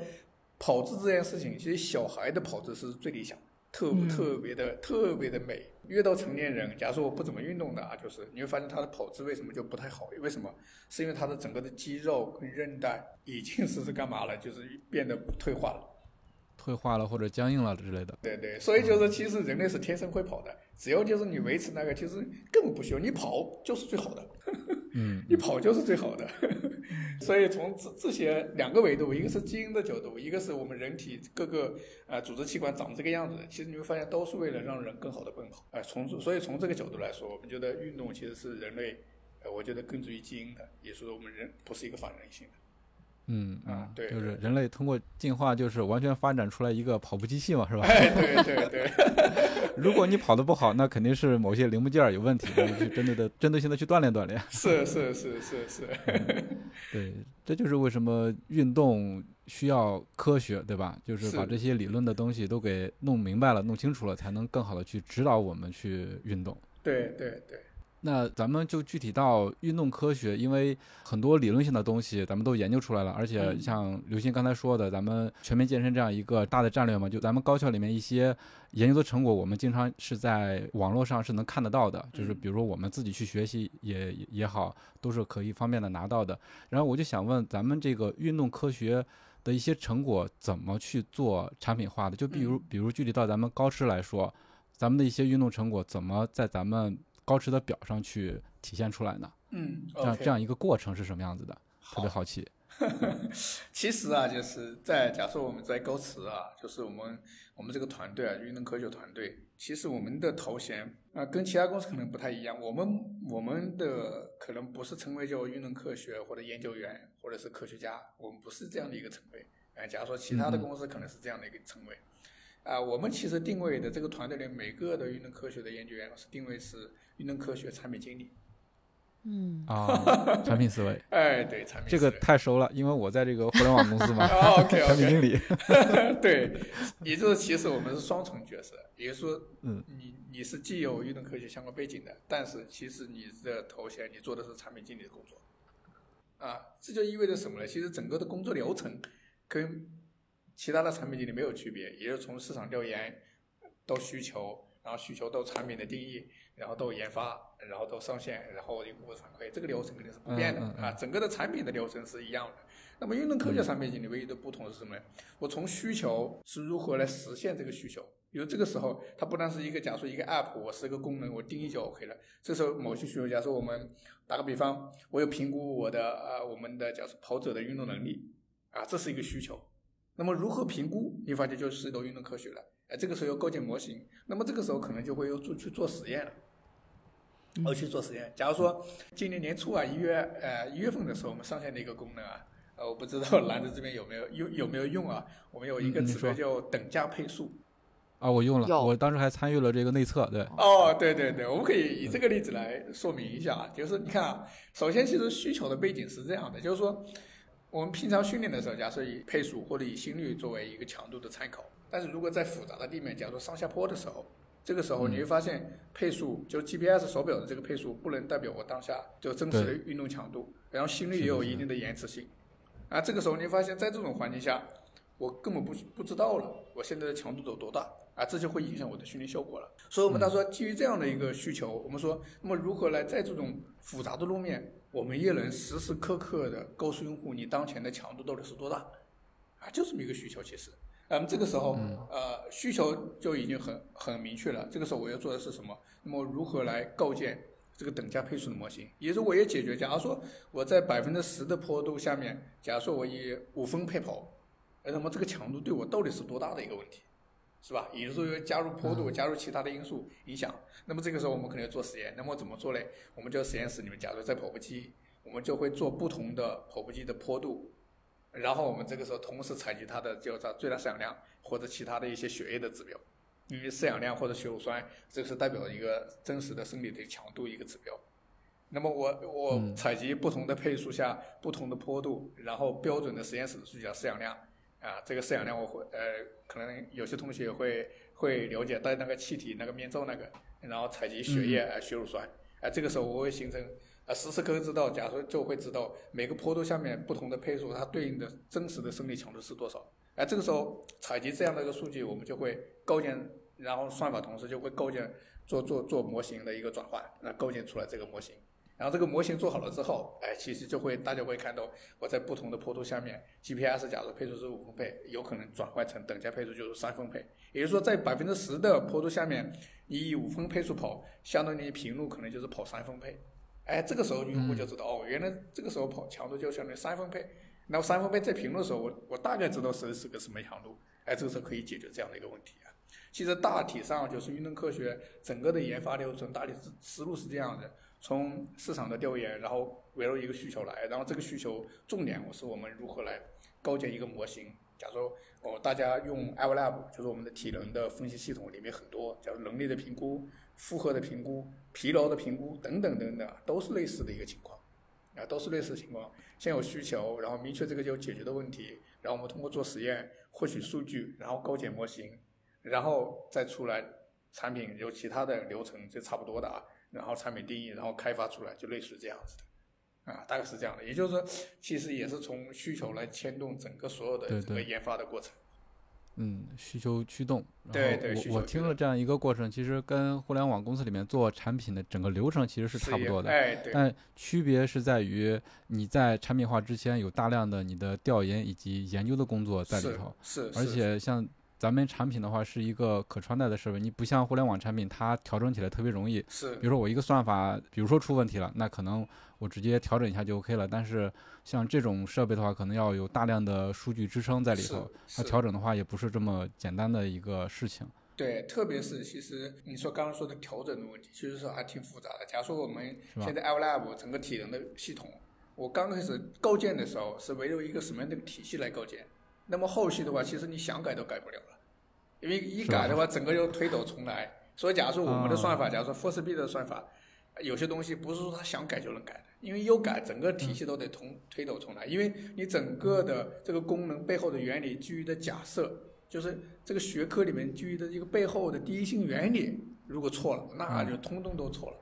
跑姿这件事情，其实小孩的跑姿是最理想的。特特别的特别的美，越到成年人，假如说我不怎么运动的啊，就是你会发现他的跑姿为什么就不太好？为什么？是因为他的整个的肌肉跟韧带已经是是干嘛了？就是变得退化了，退化了或者僵硬了之类的。对对，所以就是其实人类是天生会跑的，只要就是你维持那个，其实根本不需要 你跑就是最好的。嗯，你跑就是最好的，所以从这这些两个维度，一个是基因的角度，一个是我们人体各个呃组织器官长这个样子，其实你会发现都是为了让人更好的奔跑。哎，从所以从这个角度来说，我们觉得运动其实是人类，呃，我觉得根植于基因的，也是说我们人不是一个反人性的。嗯啊，对，就是人类通过进化，就是完全发展出来一个跑步机器嘛，是吧？哎，对对对。如果你跑得不好，那肯定是某些零部件有问题，你去针对的、针对性的去锻炼锻炼。是是是是是。对，这就是为什么运动需要科学，对吧？就是把这些理论的东西都给弄明白了、弄清楚了，才能更好的去指导我们去运动。对对对。那咱们就具体到运动科学，因为很多理论性的东西咱们都研究出来了，而且像刘鑫刚才说的，咱们全民健身这样一个大的战略嘛，就咱们高校里面一些研究的成果，我们经常是在网络上是能看得到的，就是比如说我们自己去学习也也好，都是可以方便的拿到的。然后我就想问，咱们这个运动科学的一些成果怎么去做产品化的？就比如比如具体到咱们高师来说，咱们的一些运动成果怎么在咱们高驰的表上去体现出来呢？嗯，这样这样一个过程是什么样子的？特别好奇。其实啊，就是在假设我们在高驰啊，就是我们我们这个团队啊，运动科学团队，其实我们的头衔啊，跟其他公司可能不太一样。我们我们的可能不是称为叫运动科学或者研究员或者是科学家，我们不是这样的一个称谓。哎，假如说其他的公司可能是这样的一个称谓。啊，我们其实定位的这个团队里每个的运动科学的研究员是定位是运动科学产品经理。嗯啊，产品思维。哎，对，产品这个太熟了，因为我在这个互联网公司嘛。OK。产品经理。对，也就是其实我们是双重角色，也就是说，嗯，你你是既有运动科学相关背景的，但是其实你的头衔你做的是产品经理的工作。啊，这就意味着什么呢？其实整个的工作流程跟其他的产品经理没有区别，也就是从市场调研到需求，然后需求到产品的定义，然后到研发，然后到上线，然后用户反馈，这个流程肯定是不变的、嗯嗯嗯、啊。整个的产品的流程是一样的。那么运动科学产品经理唯一的不同是什么呢？我从需求是如何来实现这个需求？比如这个时候，它不单是一个，假如说一个 app，我是一个功能，我定义就 OK 了。这时候某些需求，假如说我们打个比方，我有评估我的呃我们的假如跑者的运动能力啊，这是一个需求。那么如何评估？你发现就涉及到运动科学了。哎，这个时候要构建模型，那么这个时候可能就会要做去做实验了。而去做实验。假如说今年年初啊，一月呃一月份的时候，我们上线的一个功能啊，呃，我不知道兰子这边有没有用有没有用啊？我们有一个指标叫等价配速。啊，我用了，我当时还参与了这个内测，对。哦，对对对，我们可以以这个例子来说明一下啊，就是你看啊，首先其实需求的背景是这样的，就是说我们平常训练的时候，假设以配速或者以心率作为一个强度的参考，但是如果在复杂的地面，假如说上下坡的时候，这个时候你会发现配速就 GPS 手表的这个配速不能代表我当下就真实的运动强度，然后心率也有一定的延迟性，啊，这个时候你发现在这种环境下，我根本不不知道了，我现在的强度有多大。啊，这就会影响我的训练效果了。所以，我们他说，基于这样的一个需求，我们说，那么如何来在这种复杂的路面，我们也能时时刻刻的告诉用户你当前的强度到底是多大？啊，就这么一个需求，其实，那嗯，这个时候，呃，需求就已经很很明确了。这个时候我要做的是什么？那么如何来构建这个等价配速的模型？也就是我也解决，假如说我在百分之十的坡度下面，假如说我以五分配跑，那么这个强度对我到底是多大的一个问题？是吧？也就是说加入坡度，加入其他的因素影响。那么这个时候我们可能要做实验。那么怎么做呢？我们就实验室里面，假如在跑步机，我们就会做不同的跑步机的坡度，然后我们这个时候同时采集它的叫做最大摄氧量或者其他的一些血液的指标，因为摄氧量或者血乳酸，这个是代表一个真实的生理的强度一个指标。那么我我采集不同的配速下不同的坡度，然后标准的实验室的数据叫摄氧量。啊，这个摄氧量我会呃，可能有些同学会会了解带那个气体那个面罩那个，然后采集血液呃血乳酸，啊，这个时候我会形成啊时时刻刻知道，假如就会知道每个坡度下面不同的配速它对应的真实的生理强度是多少，哎，这个时候采集这样的一个数据，我们就会构建，然后算法同时就会构建做做做模型的一个转换，那构建出来这个模型。然后这个模型做好了之后，哎，其实就会大家会看到，我在不同的坡度下面，GPS 假如配速是五分配，有可能转换成等价配速就是三分配。也就是说，在百分之十的坡度下面，你以五分配速跑，相当于平路可能就是跑三分配。哎，这个时候用户就知道，哦，原来这个时候跑强度就相当于三分配。那三分配在平路的时候，我我大概知道是是个什么强度。哎，这个时候可以解决这样的一个问题啊。其实大体上就是运动科学整个的研发流程，大体思思路是这样的。从市场的调研，然后围绕一个需求来，然后这个需求重点我是我们如何来构建一个模型。假如说哦，大家用 iLab，就是我们的体能的分析系统里面很多，假如能力的评估、负荷的评估、疲劳的评估等等等等，都是类似的一个情况，啊，都是类似的情况。先有需求，然后明确这个就解决的问题，然后我们通过做实验获取数据，然后构建模型，然后再出来产品，有其他的流程就差不多的啊。然后产品定义，然后开发出来，就类似这样子的，啊，大概是这样的。也就是说，其实也是从需求来牵动整个所有的这个研发的过程。嗯，需求驱动。对对，我我听了这样一个过程，其实跟互联网公司里面做产品的整个流程其实是差不多的。哎，对。但区别是在于你在产品化之前有大量的你的调研以及研究的工作在里头。是。而且像。咱们产品的话是一个可穿戴的设备，你不像互联网产品，它调整起来特别容易。是，比如说我一个算法，比如说出问题了，那可能我直接调整一下就 OK 了。但是像这种设备的话，可能要有大量的数据支撑在里头，它调整的话也不是这么简单的一个事情。对，特别是其实你说刚刚说的调整的问题，其实是还挺复杂的。假如说我们现在 iLab 整个体能的系统，我刚开始构建的时候是围绕一个什么样的体系来构建？那么后续的话，其实你想改都改不了了，因为一改的话，整个又推倒重来。所以，假如说我们的算法，假如说 Force B 的算法，有些东西不是说他想改就能改的，因为又改，整个体系都得重推倒重来。因为你整个的这个功能背后的原理基于的假设，就是这个学科里面基于的一个背后的第一性原理，如果错了，那就通通都错了，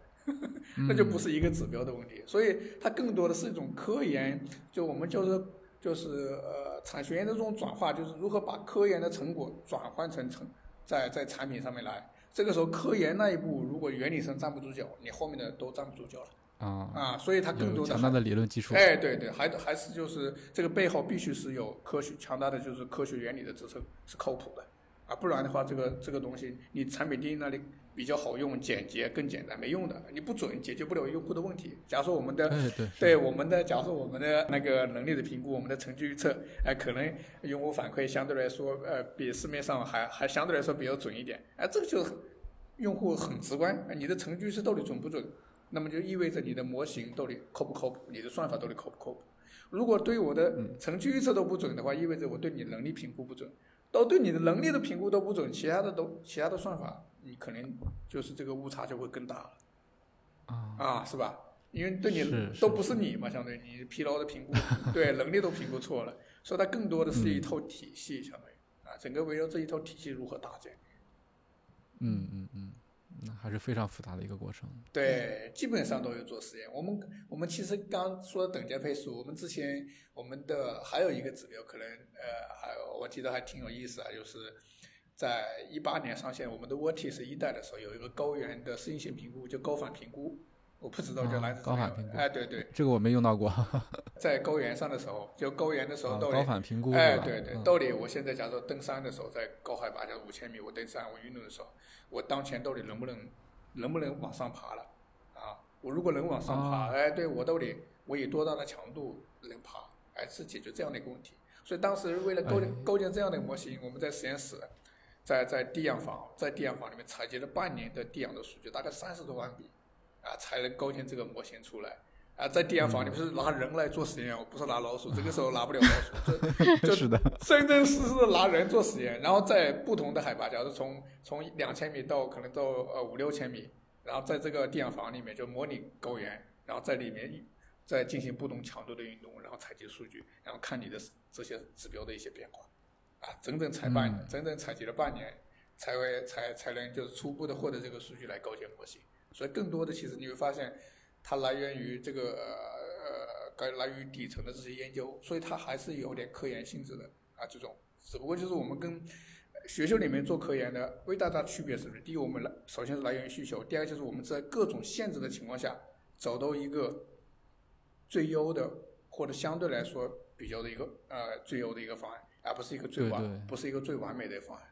那就不是一个指标的问题。所以，它更多的是一种科研，就我们就是。就是呃，产学研的这种转化，就是如何把科研的成果转换成成在在产品上面来。这个时候，科研那一步如果原理上站不住脚，你后面的都站不住脚了。啊啊，所以它更多的强大的理论基础。哎，对对，还还是就是这个背后必须是有科学强大的就是科学原理的支撑，是靠谱的。啊，不然的话，这个这个东西你产品定义那里。比较好用、简洁、更简单，没用的，你不准，解决不了用户的问题。假如说我们的对我们的，假如说我们的那个能力的评估，我们的成绩预测，哎，可能用户反馈相对来说，呃，比市面上还还相对来说比较准一点。哎，这个就用户很直观，你的成绩预测到底准不准？那么就意味着你的模型到底靠不靠谱，你的算法到底靠不靠谱。如果对我的程序预测都不准的话，意味着我对你能力评估不准。都对你的能力的评估都不准，其他的都其他的算法，你可能就是这个误差就会更大了。啊啊，是吧？因为对你都不是你嘛，相当于你疲劳的评估，对能力都评估错了，所以它更多的是一套体系，相当于啊，整个围绕这一套体系如何搭建。嗯嗯嗯，那还是非常复杂的一个过程。对，基本上都有做实验。我们我们其实刚说等价配速，我们之前我们的还有一个指标，可能呃，还我记得还挺有意思啊，就是在一八年上线我们的 Vertex 一代的时候，有一个高原的适应性评估，叫高反评估。我不知道叫啊来自高反评估哎，对对，这个我没用到过。在高原上的时候，就高原的时候啊到底高反评估哎，对对，嗯到底我现在假如说登山的时候，在高海拔，假如五千米，我登山我运动的时候，我当前到底能不能能不能往上爬了？啊，我如果能往上爬，啊哎，对我到底我以多大的强度能爬？哎，是解决这样的一个问题。所以当时为了构构建这样的模型，我们在实验室，在在地样房，在地样房里面采集了半年的地样的数据，大概三十多万笔，啊，才能构建这个模型出来。啊，在地下房里不是拿人来做实验，我不是拿老鼠，这个时候拿不了老鼠，这就是的，真真实实的拿人做实验，然后在不同的海拔，假如从从两千米到可能到呃五六千米，然后在这个地下房里面就模拟高原，然后在里面再进行不同强度的运动，然后采集数据，然后看你的这些指标的一些变化，啊，整整采半整整采集了半年，才会才才能就是初步的获得这个数据来构建模型。所以更多的其实你会发现，它来源于这个呃该，来源于底层的这些研究，所以它还是有点科研性质的啊。这种只不过就是我们跟学校里面做科研的最大的区别是什么？第一，我们来首先是来源于需求；第二，就是我们在各种限制的情况下，找到一个最优的或者相对来说比较的一个呃最优的一个方案，而不是一个最完不是一个最完美的方案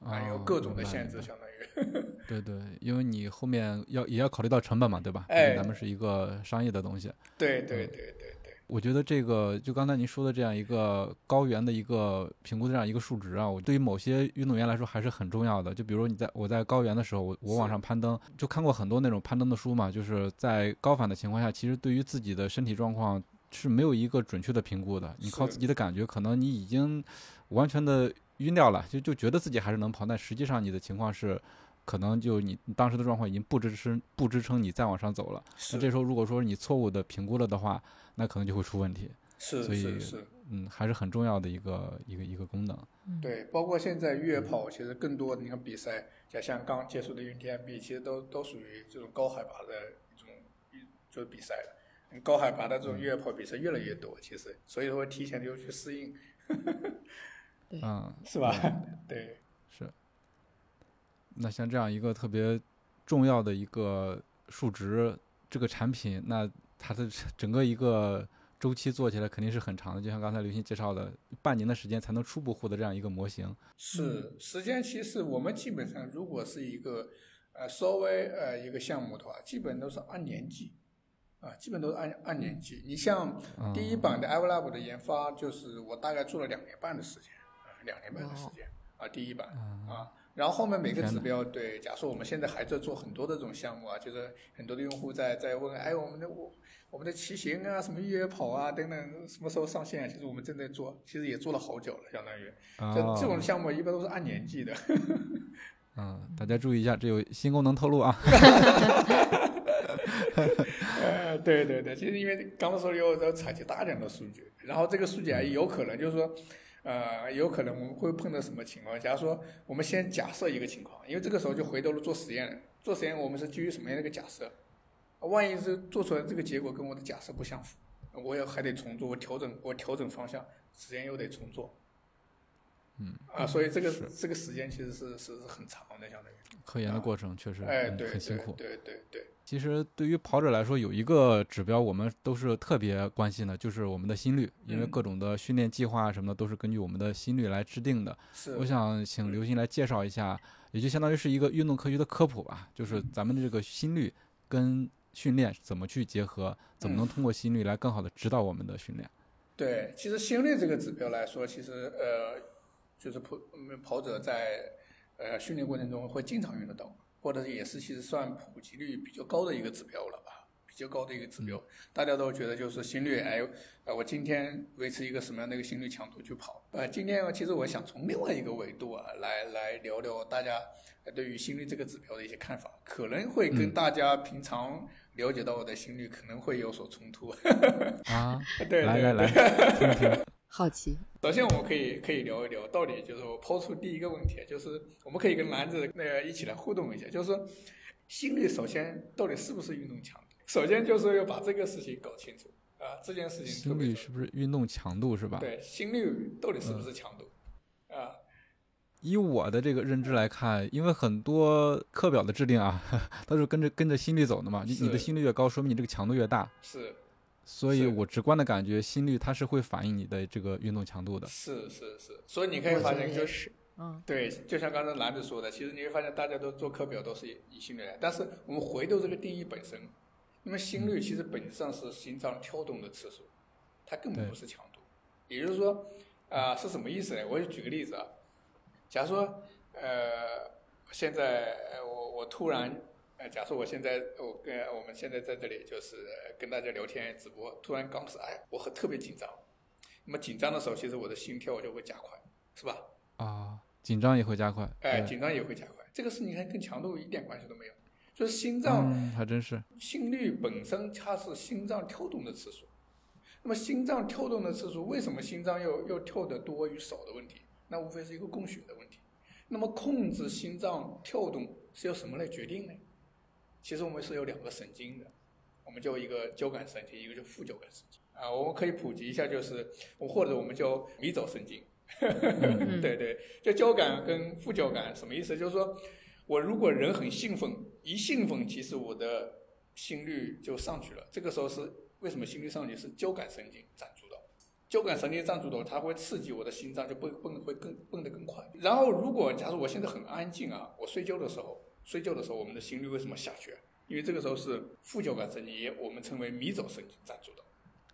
啊，有啊各种的限制，相当于。对对，因为你后面要也要考虑到成本嘛，对吧？哎咱们是一个商业的东西。对对对对对，我觉得这个就刚才您说的这样一个高原的一个评估的这样一个数值啊，我对于某些运动员来说还是很重要的。就比如你在我在高原的时候，我我往上攀登，就看过很多那种攀登的书嘛，就是在高反的情况下，其实对于自己的身体状况是没有一个准确的评估的。你靠自己的感觉，可能你已经完全的晕掉了，就就觉得自己还是能跑，但实际上你的情况是。可能就你你当时的状况已经不支撑不支撑你再往上走了，那这时候如果说你错误的评估了的话，那可能就会出问题。是所以是是。嗯，还是很重要的一个一个一个功能。对，包括现在越野跑，其实更多的你看比赛，像像刚结束的 UTMB，其实都都属于这种高海拔的一种一就是比赛了。高海拔的这种越野跑比赛越来越多，其实，所以说提前就去适应，对嗯，是吧？对，是。那像这样一个特别重要的一个数值，这个产品，那它的整个一个周期做起来肯定是很长的。就像刚才刘鑫介绍的，半年的时间才能初步获得这样一个模型。是时间，其实我们基本上如果是一个呃稍微呃一个项目的话，基本都是按年计，啊，基本都是按按年计。你像嗯，第一版的 iLab 的研发，就是我大概做了两年半的时间，啊，两年半的时间啊，第一版嗯啊，然后后面每个指标，对，假设我们现在还在做很多的这种项目啊，就是很多的用户在在问，哎，我们的我我们的骑行啊，什么越野跑啊等等，什么时候上线啊？其实我们正在做，其实也做了好久了，相当于，这哦这种项目一般都是按年计的。嗯，大家注意一下，这有新功能透露啊。呃，对对对，其实因为刚刚说有要采集大量的数据，然后这个数据啊，有可能就是说，呃，有可能我们会碰到什么情况？假如说我们先假设一个情况，因为这个时候就回到了做实验了。做实验我们是基于什么样的一个假设？万一是做出来这个结果跟我的假设不相符，我也还得重做，我调整我调整方向，实验又得重做。嗯，啊，所以这个这个时间其实是是是很长的，相当于。科研的过程确实哎，嗯对很辛苦。对对对对，其实对于跑者来说，有一个指标我们都是特别关心的，就是我们的心率，因为嗯各种的训练计划什么的都是根据我们的心率来制定的。是。我想请刘鑫来介绍一下，也就相当于是一个运动科学的科普吧，就是咱们的这个心率跟训练怎么去结合，怎么能通过心率来更好的指导我们的训练。对，其实心率这个指标来说，其实呃，就是跑嗯跑者在呃训练过程中会经常用得到，或者也是其实算普及率比较高的一个指标了吧。比较高的一个指标。大家都觉得就是心率，哎，呃，我今天维持一个什么样的一个心率强度去跑？呃，今天其实我想从另外一个维度啊，来来聊聊大家对于心率这个指标的一些看法，可能会跟大家平常了解到我的心率可能会有所冲突。啊，对，来来来，听听。好奇。首先，我们可以可以聊一聊，到底就是我抛出第一个问题，就是我们可以跟篮子那个一起来互动一下，就是心率首先到底是不是运动强度？首先就是要把这个事情搞清楚啊，这件事情。心率是不是运动强度是吧？对，心率到底是不是强度？啊，以我的这个认知来看，因为很多课表的制定啊，都是跟着跟着心率走的嘛，你你的心率越高，说明你这个强度越大。是。所以我直观的感觉，心率它是会反映你的这个运动强度的。是是是，所以你可以发现，就是，嗯，对，就像刚才男子说的，其实你会发现，大家都做课表都是以心率来，但是我们回到这个定义本身，那么心率其实本质上是心脏跳动的次数，它根本不是强度。也就是说，啊，是什么意思呢？我就举个例子啊，假如说，呃，现在我我突然。呃，假设我现在我跟我们现在在这里就是跟大家聊天直播，突然刚是哎，我很特别紧张，那么紧张的时候，其实我的心跳就会加快，是吧？啊，紧张也会加快。哎，紧张也会加快，这个事你看跟强度一点关系都没有，就是心脏还真是心率本身它是心脏跳动的次数，那么心脏跳动的次数为什么心脏又又跳得多与少的问题？那无非是一个供血的问题。那么控制心脏跳动是由什么来决定呢？其实我们是有两个神经的，我们叫一个交感神经，一个叫副交感神经啊。我们可以普及一下，就是我或者我们叫迷走神经。对对，就交感跟副交感什么意思？就是说我如果人很兴奋，一兴奋，其实我的心率就上去了。这个时候是为什么心率上去？是交感神经占主导。交感神经占主导，它会刺激我的心脏，就蹦蹦会更蹦得更快。然后如果假如我现在很安静啊，我睡觉的时候。睡觉的时候，我们的心率为什么下去？因为这个时候是副交感神经，也我们称为迷走神经占主导。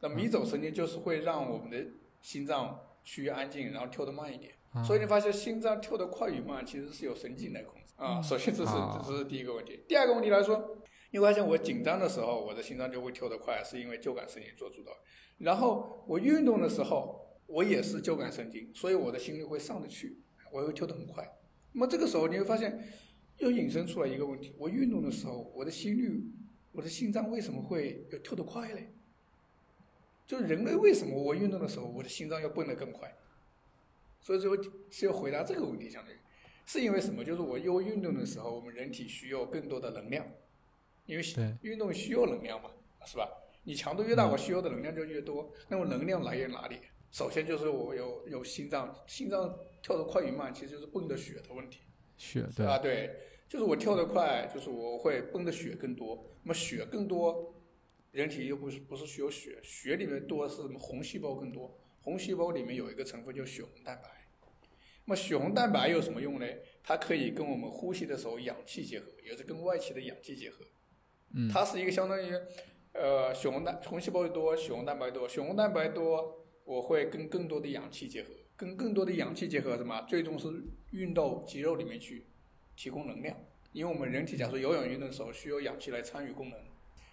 那迷走神经就是会让我们的心脏趋于安静，然后跳得慢一点。所以你发现心脏跳得快与慢，其实是由神经来控制啊。首先这是这是第一个问题。第二个问题来说，你发现我紧张的时候，我的心脏就会跳得快，是因为交感神经做主导。然后我运动的时候，我也是交感神经，所以我的心率会上得去，我会跳得很快。那么这个时候你会发现。又引申出来一个问题：我运动的时候，我的心率，我的心脏为什么会要跳得快嘞？就是人类为什么我运动的时候，我的心脏要蹦得更快？所以说是要回答这个问题，相当于是因为什么？就是我又运动的时候，我们人体需要更多的能量，因为运动需要能量嘛，是吧？你强度越大，我需要的能量就越多。那么能量来源哪里？首先就是我有有心脏，心脏跳得快与慢，其实就是泵的血的问题。血对啊，对。就是我跳得快，就是我会泵的血更多。那么血更多，人体又不是不是需要血，血里面多是什么？红细胞更多。红细胞里面有一个成分叫血红蛋白。那么血红蛋白有什么用呢？它可以跟我们呼吸的时候氧气结合，也是跟外气的氧气结合。嗯。它是一个相当于，呃，血红蛋红细胞多，血红蛋白多，血红蛋白多，我会跟更多的氧气结合，跟更多的氧气结合什么？最终是运到肌肉里面去。提供能量，因为我们人体假如有氧运动的时候需要氧气来参与功能，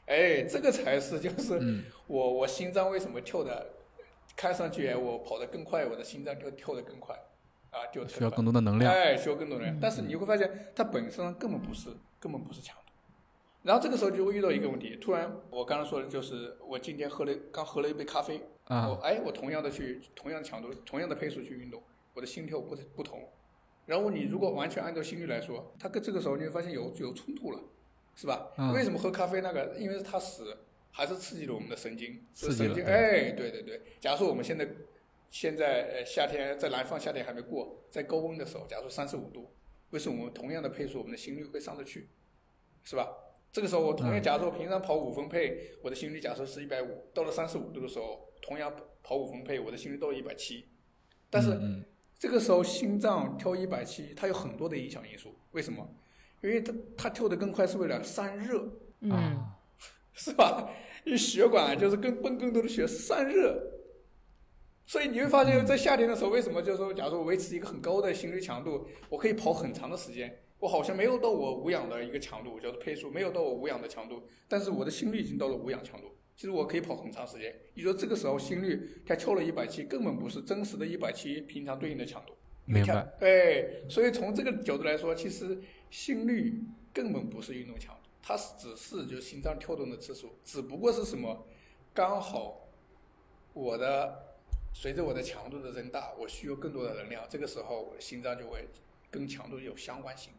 哎，这个才是就是我我心脏为什么跳的，看上去我跑得更快，我的心脏就跳得更快，啊，就需要更多的能量，哎，需要更多能量，但是你会发现它本身根本不是根本不是强度，然后这个时候就会遇到一个问题，突然我刚刚说的就是我今天喝了刚喝了一杯咖啡，啊，哎，我同样的去同样的强度同样的配速去运动，我的心跳不不同。然后你如果完全按照心率来说，它跟这个时候你会发现有有冲突了，是吧？为什么喝咖啡那个？因为它死还是刺激了我们的神经，神经。哎，对对对。假如说我们现在现在呃夏天在南方夏天还没过，在高温的时候，假如说三十五度，为什么我们同样的配速，我们的心率会上得去，是吧？这个时候我同样假如说平常跑五分配，我的心率假设是一百五，到了三十五度的时候，同样跑五分配，我的心率到了一百七，但是。这个时候心脏跳一百七，它有很多的影响因素。为什么？因为它它跳得更快是为了散热，嗯，是吧？你血管就是更泵更多的血散热。所以你会发现在夏天的时候，为什么就是说，假如说维持一个很高的心率强度，我可以跑很长的时间，我好像没有到我无氧的一个强度，叫做配速，没有到我无氧的强度，但是我的心率已经到了无氧强度。其实我可以跑很长时间。你说这个时候心率它跳了一百七，根本不是真实的一百七平常对应的强度。明白。对，所以从这个角度来说，其实心率根本不是运动强度，它是只是就心脏跳动的次数，只不过是什么，刚好我的随着我的强度的增大，我需要更多的能量，这个时候我的心脏就会跟强度有相关性。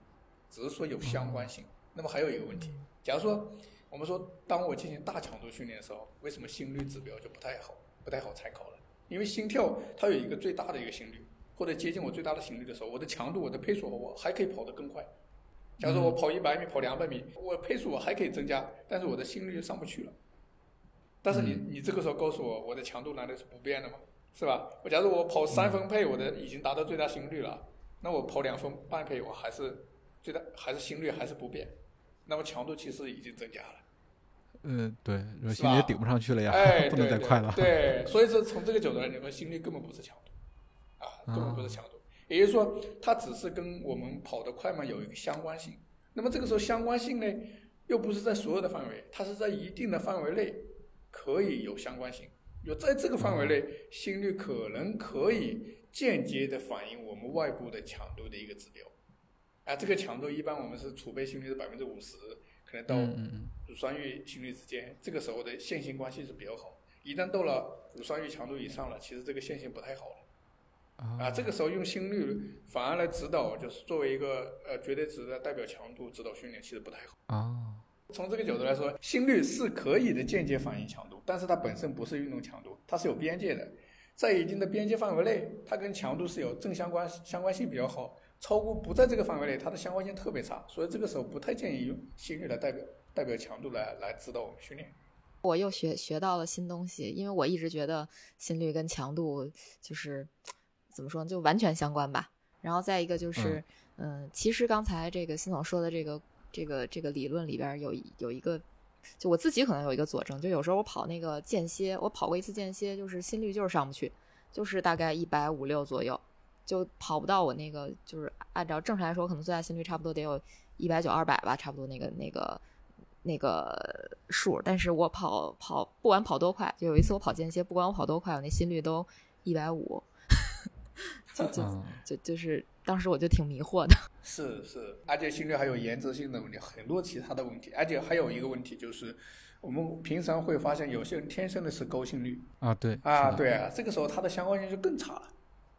只是说有相关性，那么还有一个问题，假如说我们说，当我进行大强度训练的时候，为什么心率指标就不太好，不太好参考了？因为心跳它有一个最大的一个心率，或者接近我最大的心率的时候，我的强度、我的配速我还可以跑得更快。假如说我跑一百米、跑两百米，我配速我还可以增加，但是我的心率就上不去了。但是你你这个时候告诉我，我的强度难道是不变的吗？是吧？我假如我跑三分配，我的已经达到最大心率了，那我跑两分半配，我还是。最大还是心率还是不变，那么强度其实已经增加了。嗯，对，心率也顶不上去了呀，不能再快了。对，所以说从这个角度来讲，心率根本不是强度，啊，根本不是强度。也就是说，它只是跟我们跑得快慢有一个相关性。那么这个时候相关性呢，又不是在所有的范围，它是在一定的范围内可以有相关性。有在这个范围内，心率可能可以间接的反映我们外部的强度的一个指标。啊，这个强度一般我们是储备心率的百分之五十，可能到乳酸阈心率之间，这个时候的线性关系是比较好。一旦到了乳酸阈强度以上了，其实这个线性不太好了。啊，这个时候用心率反而来指导，就是作为一个呃绝对值的代表强度指导训练，其实不太好。啊，从这个角度来说，心率是可以的间接反应强度，但是它本身不是运动强度，它是有边界的，在一定的边界范围内，它跟强度是有正相关，相关性比较好。超过不在这个范围内，它的相关性特别差，所以这个时候不太建议用心率来代表代表强度来来指导我们训练。我又学学到了新东西，因为我一直觉得心率跟强度就是怎么说呢，就完全相关吧。然后再一个就是，嗯，其实刚才这个辛总说的这个这个这个理论里边有有一个，就我自己可能有一个佐证，就有时候我跑那个间歇，我跑过一次间歇，就是心率就是上不去，就是大概一百五六左右。就跑不到我那个，就是按照正常来说，可能最大心率差不多得有一百九、二百吧，差不多那个那个那个数。但是我跑跑不管跑多快，就有一次我跑间歇，不管我跑多快，我那心率都一百五，就就就就是当时我就挺迷惑的。是是，而且心率还有延迟性的问题，很多其他的问题，而且还有一个问题就是，我们平常会发现有些人天生的是高心率啊，对啊对啊，这个时候它的相关性就更差了。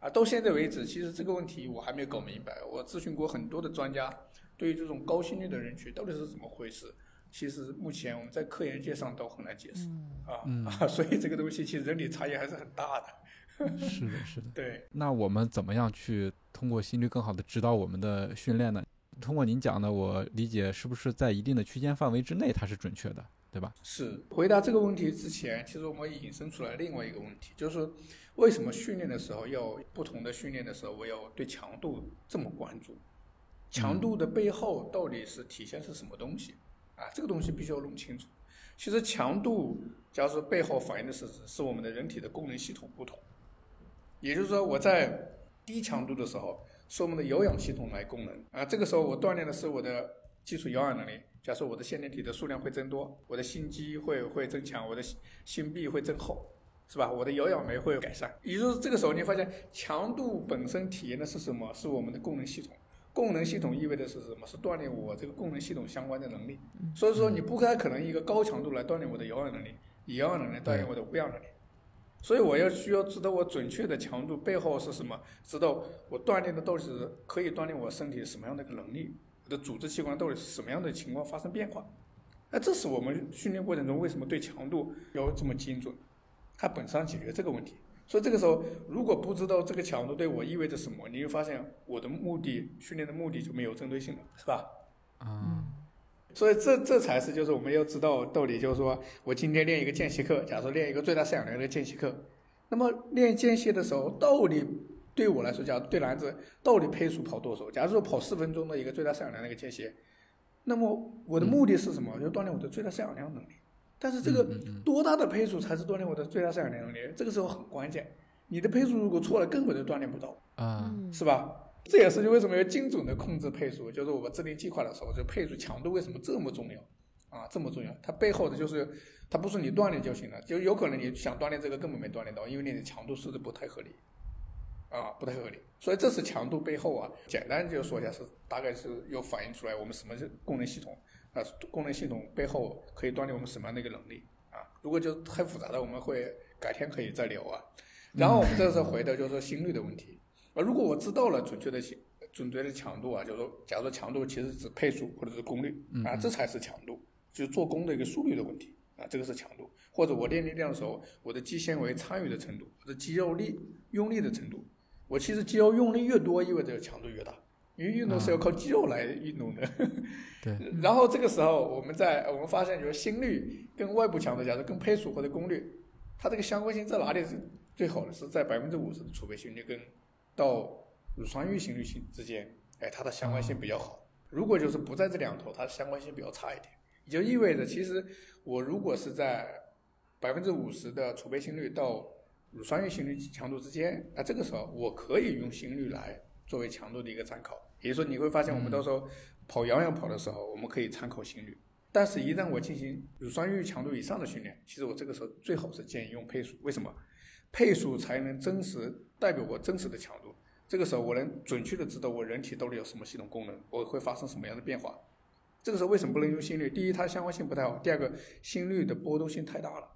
啊，到现在为止，其实这个问题我还没有搞明白。我咨询过很多的专家，对于这种高心率的人群到底是怎么回事，其实目前我们在科研界上都很难解释。啊啊，所以这个东西其实人体差异还是很大的。是的，是的。对。那我们怎么样去通过心率更好的指导我们的训练呢？通过您讲的，我理解是不是在一定的区间范围之内它是准确的，对吧？是。回答这个问题之前，其实我们引申出来另外一个问题，就是。为什么训练的时候要不同的训练的时候，我要对强度这么关注？强度的背后到底是体现是什么东西？啊，这个东西必须要弄清楚。其实强度，假如说背后反映的是是我们的人体的功能系统不同。也就是说，我在低强度的时候，是我们的有氧系统来功能啊。这个时候我锻炼的是我的基础有氧能力。假设我的线粒体的数量会增多，我的心肌会会增强，我的心壁会增厚。是吧？我的有氧酶会改善，也就是这个时候你发现强度本身体验的是什么？是我们的功能系统。功能系统意味着是什么？是锻炼我这个功能系统相关的能力。所以说你不太可能一个高强度来锻炼我的有氧能力，以有氧能力锻炼我的无氧能力。所以我要需要知道我准确的强度背后是什么，知道我锻炼的到底是可以锻炼我身体什么样的一个能力，我的组织器官到底是什么样的情况发生变化。那这是我们训练过程中为什么对强度要这么精准。它本身解决这个问题，所以这个时候如果不知道这个强度对我意味着什么，你就发现我的目的训练的目的就没有针对性了，是吧？嗯，所以这这才是就是我们要知道到底就是说我今天练一个间歇课，假如说练一个最大摄氧量的间歇课，那么练间歇的时候到底对我来说，假如对男子到底配速跑多少？假如说跑四分钟的一个最大摄氧量的一个间歇，那么我的目的是什么？要锻炼我的最大摄氧量能力。但是这个多大的配速才是锻炼我的最大摄氧能力？这个时候很关键。你的配速如果错了，根本就锻炼不到，啊，是吧？这也是为什么要精准的控制配速，就是我们制定计划的时候，就配速强度为什么这么重要啊？这么重要，它背后的就是，它不是你锻炼就行了，就有可能你想锻炼这个根本没锻炼到，因为你的强度设置不太合理，啊，不太合理。所以这是强度背后啊，简单就说一下是大概是有反映出来我们什么是功能系统啊，功能系统背后可以锻炼我们什么样的一个能力啊？如果就太复杂的，我们会改天可以再聊啊。然后我们这时候回的就是说心率的问题。啊，如果我知道了准确的准确的强度啊，就是说，假如说强度其实指配速或者是功率啊，这才是强度，就是做功的一个速率的问题啊，这个是强度。或者我练力量的时候，我的肌纤维参与的程度，我的肌肉力用力的程度，我其实肌肉用力越多，意味着强度越大，因为运动是要靠肌肉来运动的。对。然后这个时候，我们在我们发现，就是心率跟外部强度，假如跟配速或者功率，它这个相关性在哪里是最好的？是在百分之五十的储备心率跟。到乳酸阈心率性之间，哎，它的相关性比较好。如果就是不在这两头，它的相关性比较差一点，也就意味着，其实我如果是在百分之五十的储备心率到乳酸阈心率强度之间，那这个时候我可以用心率来作为强度的一个参考。也就是说，你会发现我们到时候跑遥远跑的时候，我们可以参考心率。但是，一旦我进行乳酸阈强度以上的训练，其实我这个时候最好是建议用配速。为什么？配速才能真实代表我真实的强度，这个时候我能准确的知道我人体到底有什么系统功能，我会发生什么样的变化。这个时候为什么不能用心率？第一，它相关性不太好；第二个，心率的波动性太大了。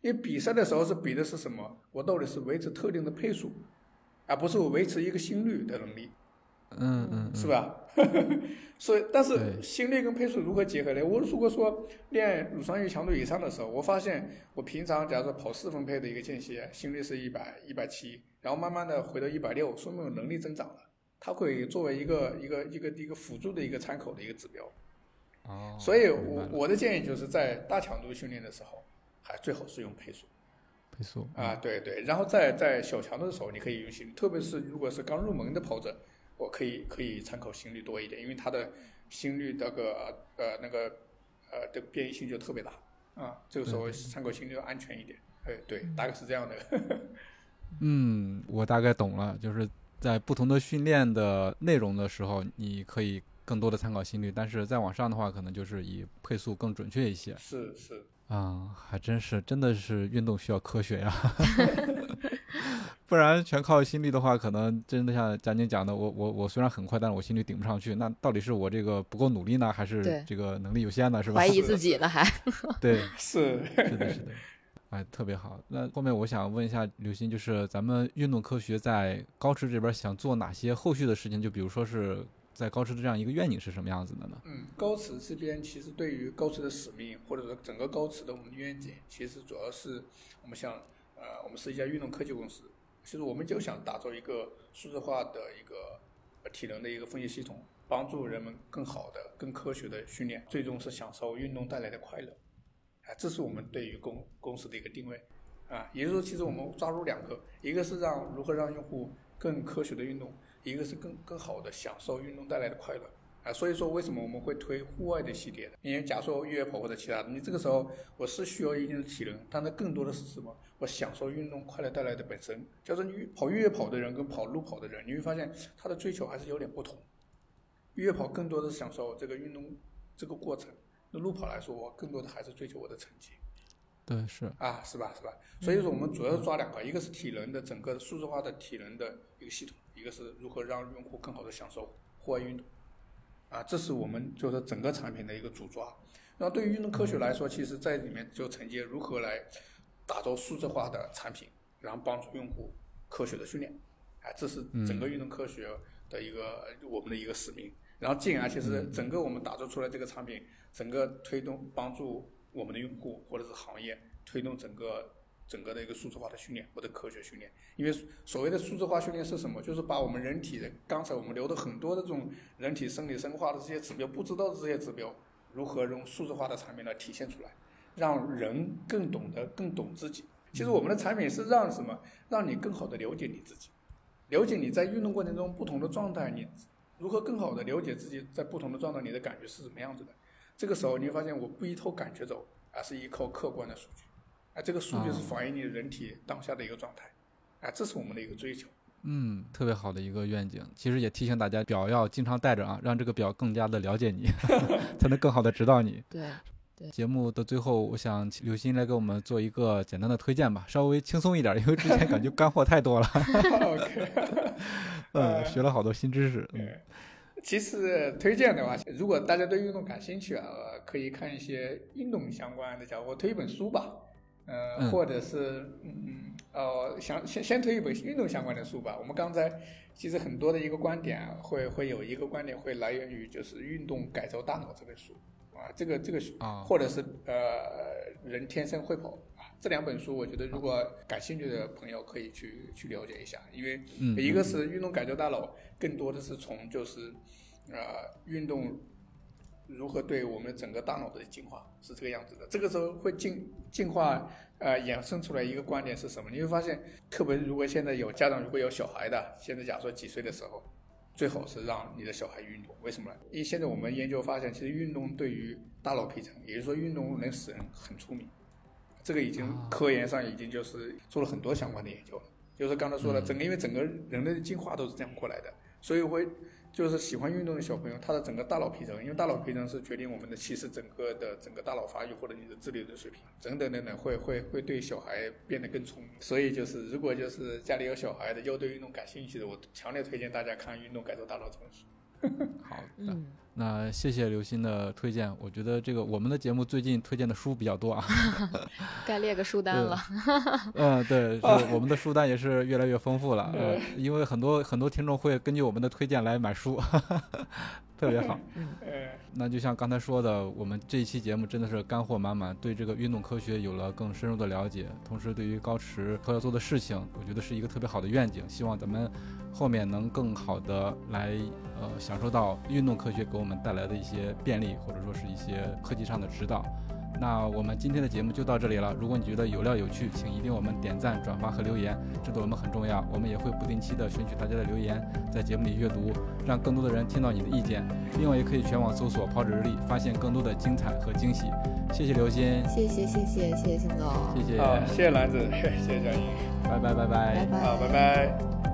因为比赛的时候是比的是什么？我到底是维持特定的配速，而不是我维持一个心率的能力。嗯嗯，是吧？所以，但是心率跟配速如何结合呢？我如果说练乳酸阈强度以上的时候，我发现我平常假如说跑四分配的一个间歇，心率是一百一百七，然后慢慢的回到一百六，说明我能力增长了。它会作为一个一个一个一个辅助的一个参考的一个指标。哦。所以我我的建议就是在大强度训练的时候，还最好是用配速。配速。啊，对对。然后在在小强度的时候，你可以用心率，特别是如果是刚入门的跑者。我可以可以参考心率多一点，因为它的心率那个呃那个呃这个变异性就特别大啊，这个时候参考心率要安全一点。哎，对，大概是这样的。嗯，我大概懂了，就是在不同的训练的内容的时候，你可以更多的参考心率，但是再往上的话，可能就是以配速更准确一些。是是。啊，还真是，真的是运动需要科学呀。不然全靠心率的话，可能真的像佳宁讲的，我我我虽然很快，但是我心率顶不上去。那到底是我这个不够努力呢，还是这个能力有限呢？是吧？怀疑自己呢，还 对，是是的，是的，哎，特别好。那后面我想问一下刘鑫，就是咱们运动科学在高驰这边想做哪些后续的事情？就比如说是在高驰的这样一个愿景是什么样子的呢？嗯，高驰这边其实对于高驰的使命，或者说整个高驰的我们的愿景，其实主要是我们想，呃，我们是一家运动科技公司。其实我们就想打造一个数字化的一个体能的一个分析系统，帮助人们更好的、更科学的训练，最终是享受运动带来的快乐。啊，这是我们对于公公司的一个定位。啊，也就是说，其实我们抓住两个，一个是让如何让用户更科学的运动，一个是更更好的享受运动带来的快乐。啊，所以说为什么我们会推户外的系列的？因为假如说越野跑或者其他的，你这个时候我是需要一定的体能，但它更多的是什么？我享受运动快乐带来的本身。就是你跑越野跑的人跟跑路跑的人，你会发现他的追求还是有点不同。越野跑更多的是享受这个运动这个过程，那路跑来说，我更多的还是追求我的成绩。对，是啊，是吧？是吧？所以说我们主要抓两个，一个是体能的整个数字化的体能的一个系统，一个是如何让用户更好的享受户外运动。啊，这是我们就是整个产品的一个主抓。那对于运动科学来说，其实在里面就承接如何来打造数字化的产品，然后帮助用户科学的训练。啊，这是整个运动科学的一个我们的一个使命。然后进而其实整个我们打造出来这个产品，整个推动帮助我们的用户或者是行业推动整个。整个的一个数字化的训练或者科学训练，因为所谓的数字化训练是什么？就是把我们人体的刚才我们留的很多的这种人体生理生化的这些指标，不知道的这些指标，如何用数字化的产品来体现出来，让人更懂得、更懂自己。其实我们的产品是让什么？让你更好的了解你自己，了解你在运动过程中不同的状态，你如何更好的了解自己在不同的状态你的感觉是什么样子的。这个时候你会发现，我不依托感觉走，而是依靠客观的数据。啊，这个数据是反映你人体当下的一个状态，啊，这是我们的一个追求。嗯，特别好的一个愿景。其实也提醒大家，表要经常带着啊，让这个表更加的了解你，才能更好的指导你。对。节目的最后，我想刘鑫来给我们做一个简单的推荐吧，稍微轻松一点，因为之前感觉 干货太多了。OK，嗯，学了好多新知识。嗯，其实推荐的话，如果大家对运动感兴趣啊，可以看一些运动相关的，讲我推一本书吧，呃，或者是嗯呃，想先先推一本运动相关的书吧。我们刚才其实很多的一个观点会会有一个观点会来源于就是《运动改造大脑》这本书。啊，这个这个啊，或者是呃，人天生会跑啊，这两本书，我觉得如果感兴趣的朋友可以去去了解一下，因为一个是运动改造大脑，更多的是从就是呃运动如何对我们整个大脑的进化是这个样子的。这个时候会进进化呃衍生出来一个观点是什么？你会发现，特别如果现在有家长如果有小孩的，现在假如说几岁的时候。最好是让你的小孩运动，为什么呢？因为现在我们研究发现，其实运动对于大脑皮层，也就是说运动能使人很聪明，这个已经科研上已经就是做了很多相关的研究了。就是刚才说了，整个因为整个人类的进化都是这样过来的，所以会。就是喜欢运动的小朋友，他的整个大脑皮层，因为大脑皮层是决定我们的其实整个的整个大脑发育或者你的智力的水平等等等等，会会会对小孩变得更聪明。所以就是如果就是家里有小孩的，又对运动感兴趣的，我强烈推荐大家看《运动改造大脑》这本书。好的，那谢谢刘鑫的推荐。我觉得这个我们的节目最近推荐的书比较多啊，该列个书单了。嗯，对，我们的书单也是越来越丰富了。呃，因为很多很多听众会根据我们的推荐来买书。特别好，嗯，那就像刚才说的，我们这一期节目真的是干货满满，对这个运动科学有了更深入的了解，同时对于高驰他要做的事情，我觉得是一个特别好的愿景，希望咱们后面能更好的来呃享受到运动科学给我们带来的一些便利，或者说是一些科技上的指导。那我们今天的节目就到这里了。如果你觉得有料有趣，请一定我们点赞、转发和留言，这对我们很重要。我们也会不定期的选取大家的留言，在节目里阅读，让更多的人听到你的意见。另外，也可以全网搜索“跑者日历”，发现更多的精彩和惊喜。谢谢刘鑫，谢谢谢谢谢谢辛总，谢谢，谢谢兰子，谢谢张英，拜拜拜拜，好，拜拜。